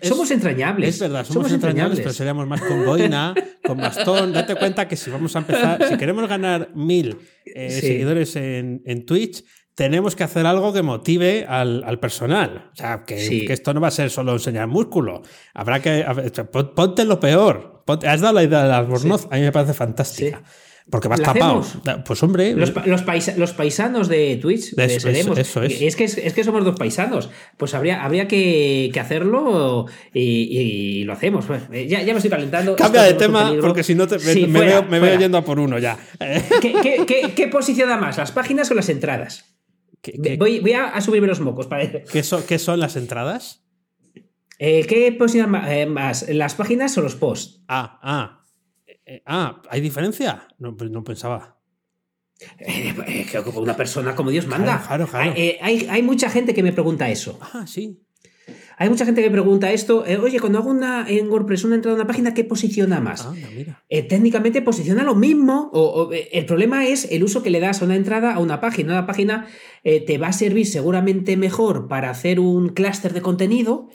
somos entrañables. Es verdad, somos, entrañables, pero seríamos más con boina, con bastón. Date cuenta que si vamos a empezar, si queremos ganar mil seguidores en, en Twitch, tenemos que hacer algo que motive al, personal. O sea, que, esto no va a ser solo enseñar músculo. Habrá que. Ponte lo peor. has dado la idea de Albornoz, a mí me parece fantástica. Porque vas tapado. Pues hombre. Los, los, paisanos de Twitch. Eso, eso, es. Es que, es que somos dos paisanos. Pues habría, habría que, hacerlo y, lo hacemos. Ya, ya me estoy calentando. Cambia de tema porque si no te, me, veo, me veo, yendo a por uno ya. ¿Qué, qué, qué posiciona más, las páginas o las entradas? voy, a, subirme los mocos para ¿Qué, ¿Qué son las entradas? Eh, ¿Qué posicionan eh, más? ¿Las páginas o los posts? Ah, ah. Eh, ah, ¿hay diferencia? No, pues no pensaba. creo que una persona como Dios manda. Claro, claro, Hay, hay, mucha gente que me pregunta eso. Ah, sí. Hay mucha gente que pregunta esto, eh, oye, cuando hago una en WordPress una entrada a una página, ¿qué posiciona más? Eh, técnicamente posiciona lo mismo, o, eh, el problema es el uso que le das a una entrada a una página. Una página te va a servir seguramente mejor para hacer un clúster de contenido,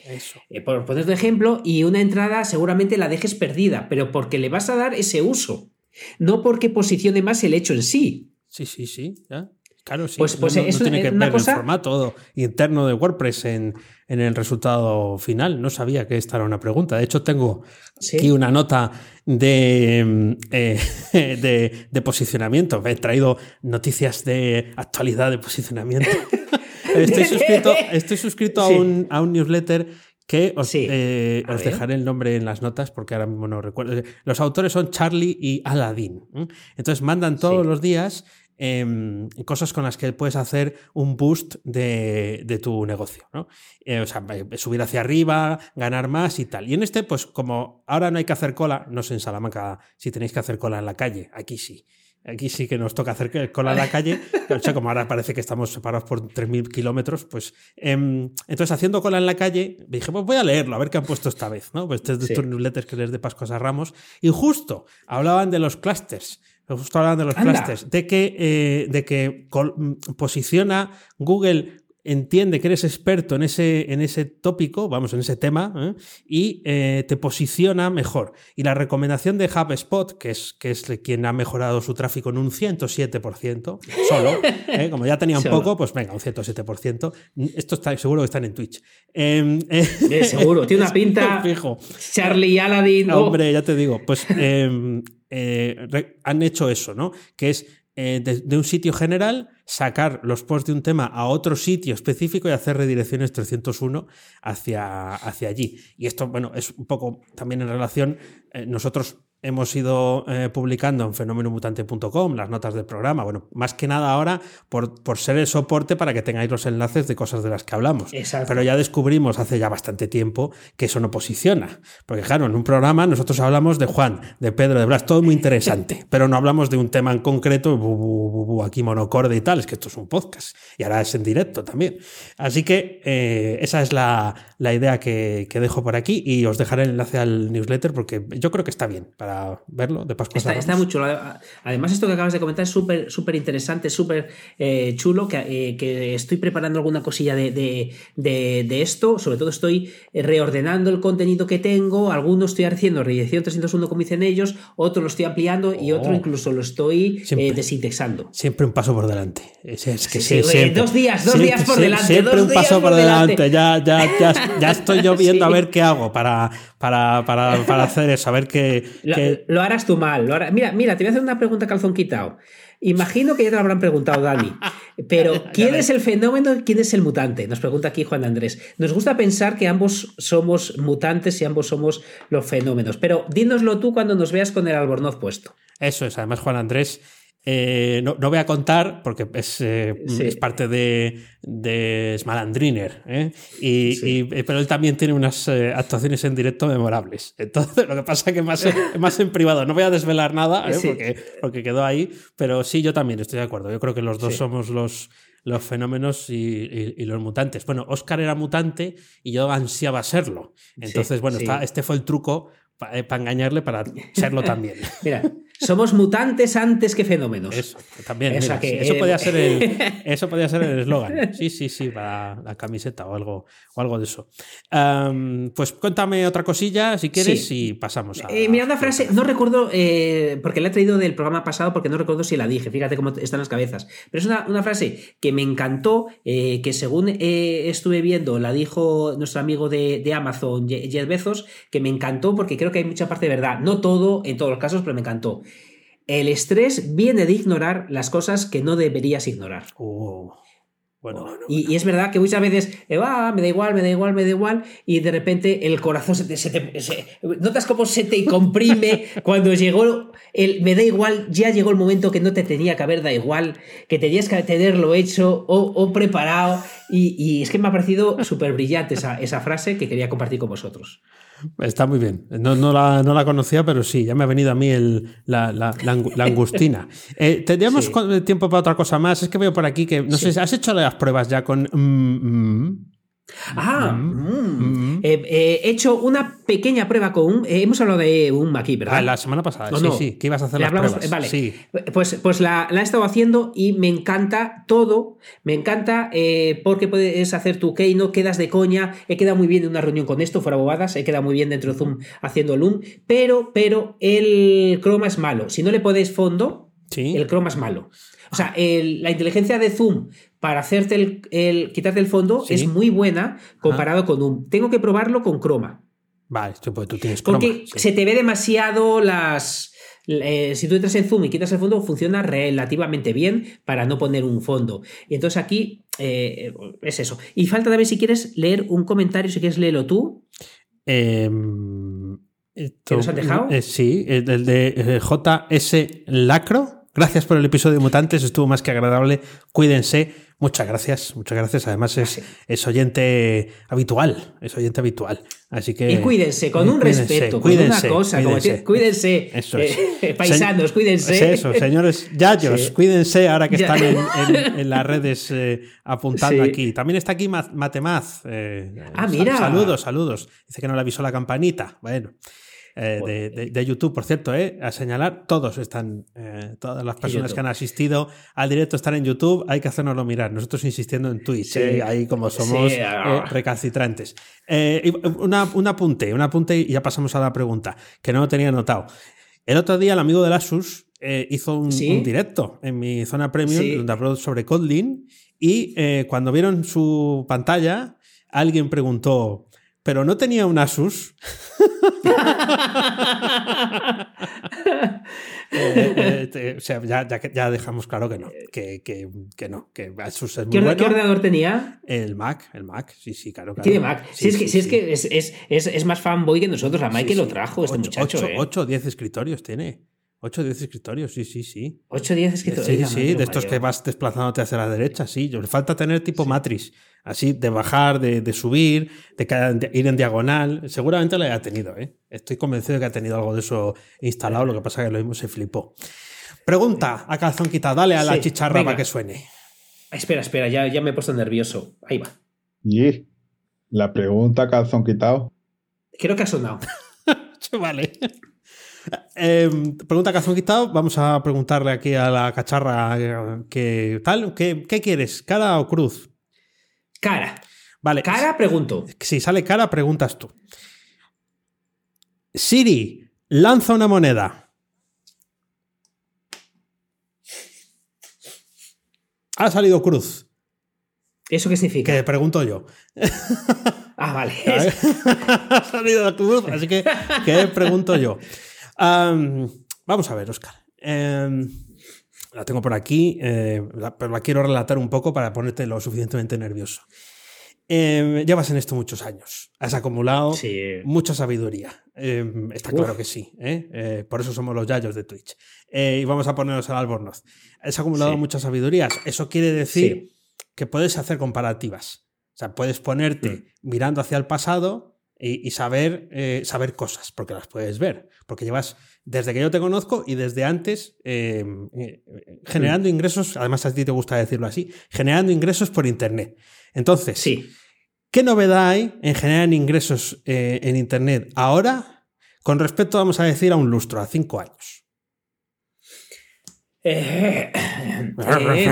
por poner de ejemplo, y una entrada seguramente la dejes perdida, pero porque le vas a dar ese uso, no porque posicione más el hecho en sí. Sí, sí, sí. Claro, sí. Pues, pues eso, tiene que ver el formato interno de WordPress en, el resultado final. No sabía que esta era una pregunta. De hecho, tengo aquí una nota de, eh, de, posicionamiento. He traído noticias de actualidad de posicionamiento. estoy suscrito, estoy suscrito a, un, a un newsletter que os, eh, dejaré el nombre en las notas porque ahora mismo no recuerdo. Los autores son Charlie y Aladdin. Entonces mandan todos los días Em, cosas con las que puedes hacer un boost de, tu negocio, ¿no? Eh, o sea, eh, subir hacia arriba, ganar más y tal. Y en este, pues como ahora no hay que hacer cola, no sé en Salamanca si tenéis que hacer cola en la calle, aquí sí. Aquí sí que nos toca hacer cola en la calle. O sea, como ahora parece que estamos separados por 3.000 kilómetros, pues. Em, entonces, haciendo cola en la calle, dije, pues voy a leerlo, a ver qué han puesto esta vez, ¿no? Pues este es de estos newsletters que les de Pascuas a Ramos. Y justo hablaban de los clusters justo hablando de los clusters, de que, eh, de que mm, posiciona Google entiende que eres experto en ese, en ese tópico, vamos, en ese tema, ¿eh? y eh, te posiciona mejor. Y la recomendación de HubSpot, que es, que es quien ha mejorado su tráfico en un 107%, solo, como ya tenía un poco, pues venga, un 107%. Esto está seguro que están en Twitch. Em, seguro, tiene una pinta. Fijo. Charlie Aladdin. Hombre, ya te digo, pues em, eh, han hecho eso, ¿no? Que es eh, de, un sitio general sacar los posts de un tema a otro sitio específico y hacer redirecciones 301 hacia, hacia allí. Y esto, bueno, es un poco también en relación, eh, nosotros hemos ido eh, publicando en fenomenomutante.com las notas del programa. Bueno, más que nada ahora por, por, ser el soporte para que tengáis los enlaces de cosas de las que hablamos. Pero ya descubrimos hace ya bastante tiempo que eso no posiciona. Porque claro, en un programa nosotros hablamos de Juan, de Pedro, de Blas, todo muy interesante, pero no hablamos de un tema en concreto, aquí monocorde y tal, es que esto es un podcast y ahora es en directo también. Así que eh, esa es la, idea que, que dejo por aquí y os dejaré el enlace al newsletter porque yo creo que está bien para verlo de Pascua. Está, está muy chulo. Además, esto que acabas de comentar es súper súper interesante, súper eh, chulo, eh, que, estoy preparando alguna cosilla de, esto. Sobre todo estoy reordenando el contenido que tengo. Algunos estoy haciendo redirección 301 como dicen ellos, otro lo estoy ampliando y otro oh. incluso lo estoy eh, desindexando. Siempre un paso por delante. Es, que dos días, dos días por delante. Siempre un paso por delante. Ya, ya, ya, estoy yo viendo a ver qué hago para, para, para, hacer eso, a ver qué, lo, harás tú mal. Mira, mira, te voy a hacer una pregunta calzón quitado. Imagino que ya te lo habrán preguntado, Dani. Pero, ¿quién es el fenómeno y quién es el mutante? Nos pregunta aquí Juan Andrés. Nos gusta pensar que ambos somos mutantes y ambos somos los fenómenos. Pero dínoslo tú cuando nos veas con el albornoz puesto. Eso es. Además, Juan Andrés Eh, no, voy a contar porque es, eh, es parte de, de Smalandriner, ¿eh? y, pero él también tiene unas actuaciones en directo memorables. Entonces, lo que pasa es que más, más en privado. No voy a desvelar nada porque, porque quedó ahí, pero sí, yo también estoy de acuerdo. Yo creo que los dos somos los, los fenómenos y, los mutantes. Bueno, Oscar era mutante y yo ansiaba serlo. Entonces, bueno, este fue el truco para engañarle para serlo también. Mira, somos mutantes antes que fenómenos. Eso, también. eso, podía ser el, eso podía ser el eslogan. Sí, sí, sí, para la camiseta o algo, o algo de eso. pues cuéntame otra cosilla si quieres y pasamos a. Eh, mira, una frase, no recuerdo, eh, porque la he traído del programa pasado porque no recuerdo si la dije, fíjate cómo están las cabezas. Pero es una, frase que me encantó, eh, que según estuve viendo, la dijo nuestro amigo de, de Amazon, Jeff Bezos, que me encantó porque creo que hay mucha parte de verdad. No todo, en todos los casos, pero me encantó. El estrés viene de ignorar las cosas que no deberías ignorar. Oh, bueno, y, es verdad que muchas veces eh, me da igual, me da igual, me da igual, y de repente el corazón se te. notas cómo se te comprime cuando llegó el me da igual, ya llegó el momento que no te tenía que haber da igual, que tenías que tenerlo hecho o, preparado. Y, es que me ha parecido súper brillante esa, esa frase que quería compartir con vosotros. Está muy bien. No, no, la, no, la, conocía, pero sí, ya me ha venido a mí el, la, la, la, angustina. Eh, ¿Tendríamos tiempo para otra cosa más? Es que veo por aquí que, no sé, ¿has hecho las pruebas ya con... Mm, mm? Ah, mm. Eh, eh, he hecho una pequeña prueba con un. Eh, hemos hablado de un aquí, ¿verdad? Ah, la semana pasada, sí, sí, que ibas a hacer las pruebas. Vale, sí. pues, pues la, he estado haciendo y me encanta todo. Me encanta porque puedes hacer tu no quedas de coña. He quedado muy bien en una reunión con esto, fuera bobadas. He quedado muy bien dentro de Zoom haciendo Loom. Pero, pero el croma es malo. Si no le podéis fondo, el croma es malo. O sea, la inteligencia de Zoom para hacerte el, quitarte el fondo es muy buena comparado con un. Tengo que probarlo con croma. Vale, pues tú tienes croma. Porque se te ve demasiado las. Eh, si tú entras en Zoom y quitas el fondo, funciona relativamente bien para no poner un fondo. Y entonces aquí eh, es eso. Y falta también si quieres leer un comentario, si quieres léelo tú. Em, ¿Qué nos han dejado? Eh, sí, el de JS Lacro. Gracias por el episodio de Mutantes, estuvo más que agradable. Cuídense. Muchas gracias, muchas gracias. Además es, es oyente habitual, es oyente habitual. Así que. Y cuídense, con un respeto, cuídense, con una cosa, cuídense, cuídense eso es. Eh, paisanos, cuídense. eso, señores yayos, cuídense ahora que están en, las redes eh, apuntando aquí. También está aquí Matemaz. Eh, ah, mira. Saludos, saludos. Dice que no le avisó la campanita. Bueno. Eh, de, YouTube, por cierto, eh, a señalar, todos están, eh, todas las personas que han asistido al directo están en YouTube, hay que hacernoslo mirar. Nosotros insistiendo en Twitch, ahí como somos ah. recalcitrantes. un apunte, un apunte y ya pasamos a la pregunta, que no lo tenía notado. El otro día el amigo de Asus hizo un, directo en mi zona premium donde habló sobre Kotlin y cuando vieron su pantalla, alguien preguntó, ¿pero no tenía un Asus? Eh, eh, o sea, ya, ya, dejamos claro que no, que, que, que no, que Asus es muy ¿Qué, ¿Qué, ordenador tenía? El Mac, el Mac, sí, sí, claro. Tiene Mac. Sí, es que, sí, es, que es, es, es, más fanboy que nosotros, la Mike lo trajo, este muchacho. 8 o 10 escritorios tiene. 8 o 10 escritorios, sí, sí, sí. 8 o 10 escritorios. Sí, sí, de estos que vas desplazándote hacia la derecha, sí. Le falta tener tipo matriz, así de bajar, de, subir, de, ir en diagonal. Seguramente lo haya tenido, ¿eh? Estoy convencido de que ha tenido algo de eso instalado, lo que pasa es que lo mismo se flipó. Pregunta a calzón quitado, dale a la chicharra para que suene. Espera, espera, ya, ya me he puesto nervioso. Ahí va. Y la pregunta calzón quitado. Creo que ha sonado. vale. Eh, pregunta que has quitado. Vamos a preguntarle aquí a la cacharra eh, que tal. ¿Qué, quieres? ¿Cara o cruz? Cara. Vale. Cara, pregunto. Si sale cara, preguntas tú. Siri, lanza una moneda. Ha salido cruz. ¿Eso qué significa? Que pregunto yo. Ah, vale. ha salido cruz, así que ¿qué pregunto yo? Vamos a ver, Oscar. Em, la tengo por aquí, eh, pero la quiero relatar un poco para ponerte lo suficientemente nervioso. Em, llevas en esto muchos años. Has acumulado mucha sabiduría. Em, está claro que sí. ¿eh? Eh, por eso somos los yayos de Twitch. Eh, y vamos a ponernos al albornoz. Has acumulado muchas sabidurías. Eso quiere decir que puedes hacer comparativas. O sea, puedes ponerte mm. mirando hacia el pasado y, saber, saber cosas, porque las puedes ver. Porque llevas, desde que yo te conozco y desde antes, em, generando mm. ingresos, además a ti te gusta decirlo así, generando ingresos por Internet. Entonces, sí. ¿qué novedad hay en generar ingresos eh, en Internet ahora con respecto, vamos a decir, a un lustro, a cinco años? Eh, eh,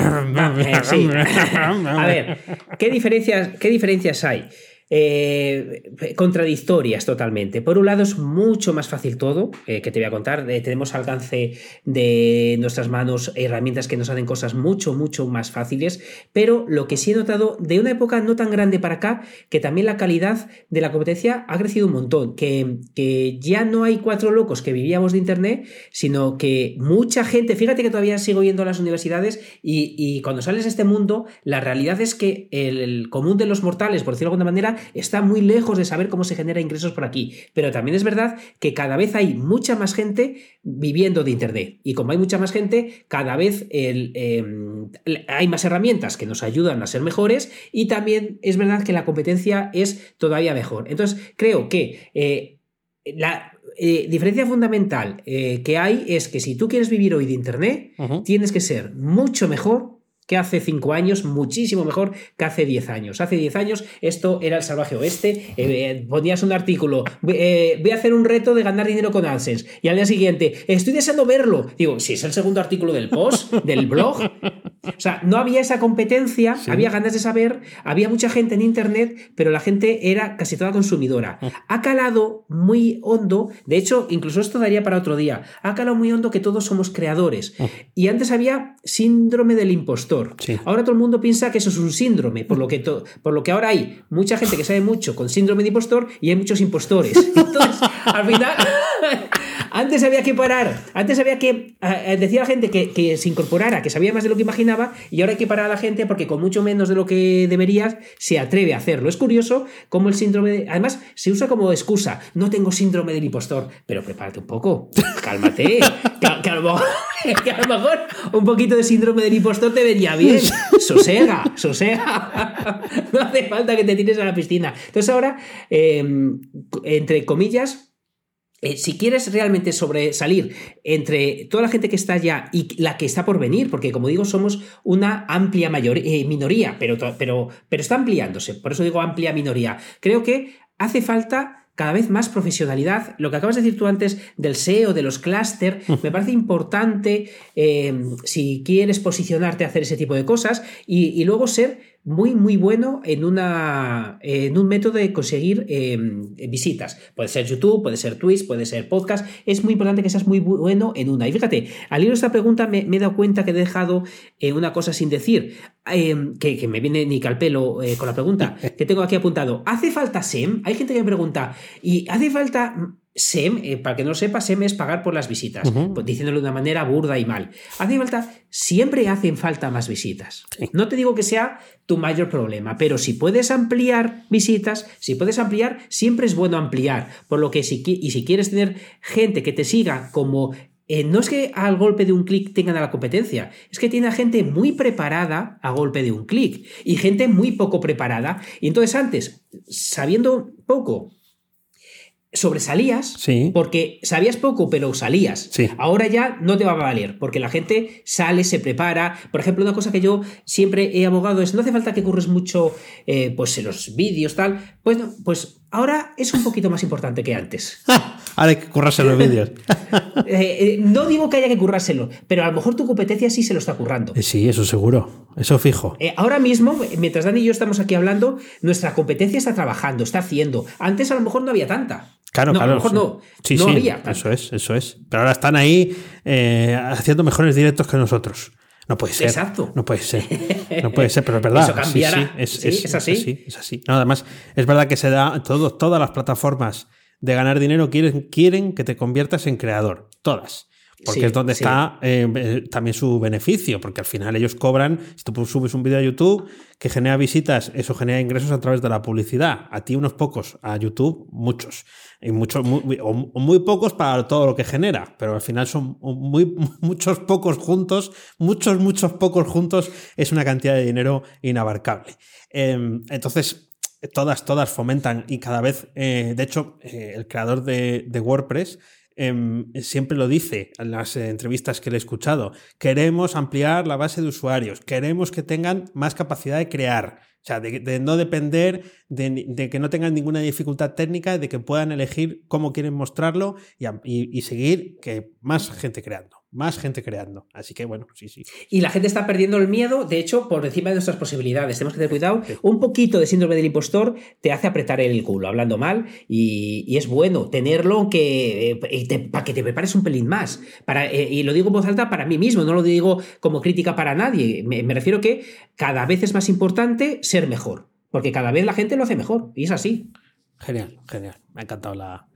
a ver, ¿qué diferencias, ¿qué diferencias hay? Eh, contradictorias totalmente. Por un lado es mucho más fácil todo, eh, que te voy a contar, eh, tenemos alcance de nuestras manos herramientas que nos hacen cosas mucho, mucho más fáciles, pero lo que sí he notado de una época no tan grande para acá, que también la calidad de la competencia ha crecido un montón, que, que ya no hay cuatro locos que vivíamos de Internet, sino que mucha gente, fíjate que todavía sigo yendo a las universidades y, cuando sales de este mundo, la realidad es que el común de los mortales, por decirlo de alguna manera, está muy lejos de saber cómo se genera ingresos por aquí. Pero también es verdad que cada vez hay mucha más gente viviendo de Internet. Y como hay mucha más gente, cada vez em, hay más herramientas que nos ayudan a ser mejores y también es verdad que la competencia es todavía mejor. Entonces, creo que eh, la eh, diferencia fundamental eh, que hay es que si tú quieres vivir hoy de Internet, tienes que ser mucho mejor que hace cinco años, muchísimo mejor que hace 10 años. Hace 10 años esto era el salvaje oeste, eh, ponías un artículo, eh, voy a hacer un reto de ganar dinero con AdSense, y al día siguiente, estoy deseando verlo. Digo, si es el segundo artículo del post, del blog. O sea, no había esa competencia, había ganas de saber, había mucha gente en Internet, pero la gente era casi toda consumidora. Ah. Ha calado muy hondo, de hecho, incluso esto daría para otro día, ha calado muy hondo que todos somos creadores. Ah. Y antes había síndrome del impostor. Ahora todo el mundo piensa que eso es un síndrome, por lo, que por lo que ahora hay mucha gente que sabe mucho con síndrome de impostor y hay muchos impostores. Entonces, al final, antes había que parar, antes había que eh, decir a la gente que, se incorporara, que sabía más de lo que imaginaba, y ahora hay que parar a la gente porque con mucho menos de lo que deberías se atreve a hacerlo. Es curioso cómo el síndrome, de, además, se usa como excusa. No tengo síndrome del impostor, pero prepárate un poco, cálmate, que, a lo mejor, un poquito de síndrome del impostor te vería bien. Sosega, sosega. No hace falta que te tires a la piscina. Entonces ahora, em, entre comillas, eh, si quieres realmente sobresalir entre toda la gente que está ya y la que está por venir, porque como digo, somos una amplia eh, minoría, pero, pero, pero está ampliándose, por eso digo amplia minoría, creo que hace falta cada vez más profesionalidad. Lo que acabas de decir tú antes del SEO, de los clúster, me parece importante eh, si quieres posicionarte a hacer ese tipo de cosas y luego ser muy, muy bueno en, una, en un método de conseguir em, visitas. Puede ser YouTube, puede ser Twitch, puede ser podcast. Es muy importante que seas muy bueno en una. Y fíjate, al ir a esta pregunta me, he dado cuenta que he dejado eh, una cosa sin decir, em, que, me viene ni calpelo eh, con la pregunta, que tengo aquí apuntado. ¿Hace falta SEM? Hay gente que me pregunta, ¿y hace falta SEM, eh, para que no lo sepa, SEM es pagar por las visitas, pues, diciéndolo de una manera burda y mal. Hace falta, siempre hacen falta más visitas. No te digo que sea tu mayor problema, pero si puedes ampliar visitas, si puedes ampliar, siempre es bueno ampliar. Por lo que si, y si quieres tener gente que te siga como eh, no es que al golpe de un clic tengan a la competencia, es que tiene a gente muy preparada a golpe de un clic y gente muy poco preparada. Y entonces antes, sabiendo poco sobresalías porque sabías poco, pero salías. Ahora ya no te va a valer, porque la gente sale, se prepara. Por ejemplo, una cosa que yo siempre he abogado es, no hace falta que curres mucho eh, pues en los vídeos, tal. Pues, pues ahora es un poquito más importante que antes. ahora hay que currarse los vídeos. Eh, eh, no digo que haya que currárselo, pero a lo mejor tu competencia sí se lo está currando. sí, eso seguro. Eso fijo. ahora mismo, mientras Dani y yo estamos aquí hablando, nuestra competencia está trabajando, está haciendo. Antes a lo mejor no había tanta. Claro, claro. A lo mejor no, sí, no sí, Eso es, eso es. Pero ahora están ahí eh, haciendo mejores directos que nosotros. No puede ser. Exacto. No puede ser. No puede ser, pero es verdad. Eso cambiará. Sí, es, así. Es así. además, es verdad que se da. Todo, todas las plataformas de ganar dinero quieren, quieren que te conviertas en creador. Todas. porque es donde está eh, también su beneficio, porque al final ellos cobran, si tú subes un vídeo a YouTube que genera visitas, eso genera ingresos a través de la publicidad. A ti unos pocos, a YouTube muchos. Y muchos, muy, o muy pocos para todo lo que genera, pero al final son muy, muchos pocos juntos, muchos, muchos pocos juntos, es una cantidad de dinero inabarcable. Em, entonces, todas, todas fomentan y cada vez, eh, de hecho, eh, el creador de, de WordPress Em, siempre lo dice en las entrevistas que le he escuchado, queremos ampliar la base de usuarios, queremos que tengan más capacidad de crear, o sea, de, no depender, de, que no tengan ninguna dificultad técnica, de que puedan elegir cómo quieren mostrarlo y seguir que más gente creando más gente creando. Así que bueno, sí, sí. Y la gente está perdiendo el miedo, de hecho, por encima de nuestras posibilidades. Tenemos que tener cuidado. Un poquito de síndrome del impostor te hace apretar el culo, hablando mal, y, es bueno tenerlo que, eh, para que te prepares un pelín más. Para, eh, y lo digo en voz alta para mí mismo, no lo digo como crítica para nadie. Me, me refiero que cada vez es más importante ser mejor, porque cada vez la gente lo hace mejor, y es así. Genial, genial. Me ha encantado la,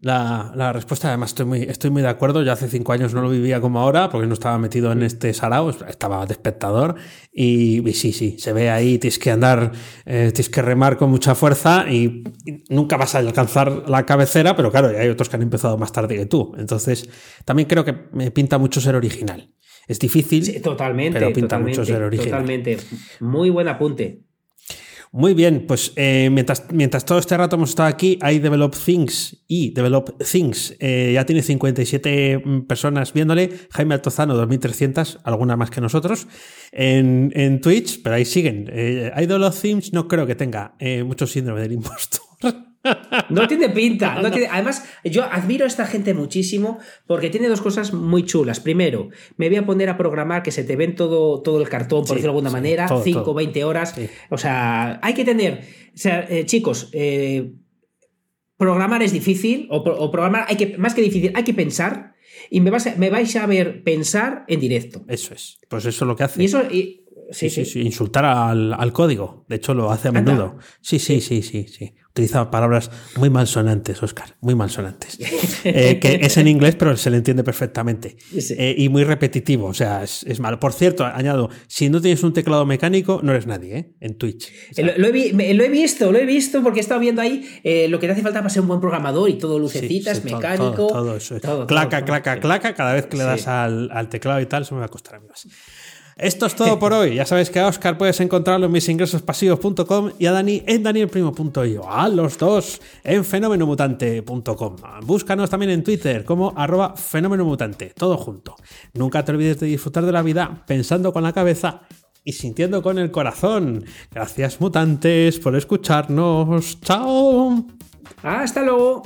la, respuesta, además, estoy muy, estoy muy de acuerdo. Yo hace cinco años no lo vivía como ahora, porque no estaba metido en este sarao, estaba de espectador. Y, sí, sí, se ve ahí, tienes que andar, eh, tienes que remar con mucha fuerza y, nunca vas a alcanzar la cabecera, pero claro, hay otros que han empezado más tarde que tú. Entonces, también creo que me pinta mucho ser original. Es difícil, totalmente, pero pinta mucho ser original. Totalmente. Muy buen apunte. Muy bien, pues eh, mientras, mientras todo este rato hemos estado aquí, hay Develop Things y Develop Things eh, ya tiene 57 mm, personas viéndole, Jaime Altozano 2300, alguna más que nosotros, en, en Twitch, pero ahí siguen. Eh, Develop Things no creo que tenga mucho síndrome del impostor. No tiene pinta. Además, yo admiro a esta gente muchísimo porque tiene dos cosas muy chulas. Primero, me voy a poner a programar que se te ven todo, todo el cartón, por decirlo de alguna manera, 5 o 20 horas. O sea, hay que tener. O sea, eh, chicos, eh, programar es difícil, o, programar, hay que, más que difícil, hay que pensar. Y me, me vais a ver pensar en directo. Eso es. Pues eso es lo que hace. Y eso. Sí sí, sí, insultar al, al, código. De hecho, lo hace a menudo. Sí, sí, sí, sí, sí. Utiliza palabras muy malsonantes, Oscar, muy malsonantes. Eh, que es en inglés, pero se le entiende perfectamente. Eh, y muy repetitivo, o sea, es, es, malo. Por cierto, añado, si no tienes un teclado mecánico, no eres nadie, ¿eh? En Twitch. lo, he, visto, lo he visto porque he estado viendo ahí lo que te hace falta para ser un buen programador y todo lucecitas, mecánico. Todo, eso. claca, claca, claca, cada vez que le das al, al, teclado y tal, eso me va a costar a mí más. Esto es todo por hoy. Ya sabéis que a Oscar puedes encontrarlo en misingresospasivos.com y a Dani en danielprimo.io. A los dos en fenomenomutante.com. Búscanos también en Twitter como arroba fenomenomutante. Todo junto. Nunca te olvides de disfrutar de la vida pensando con la cabeza y sintiendo con el corazón. Gracias mutantes por escucharnos. Chao. Hasta luego.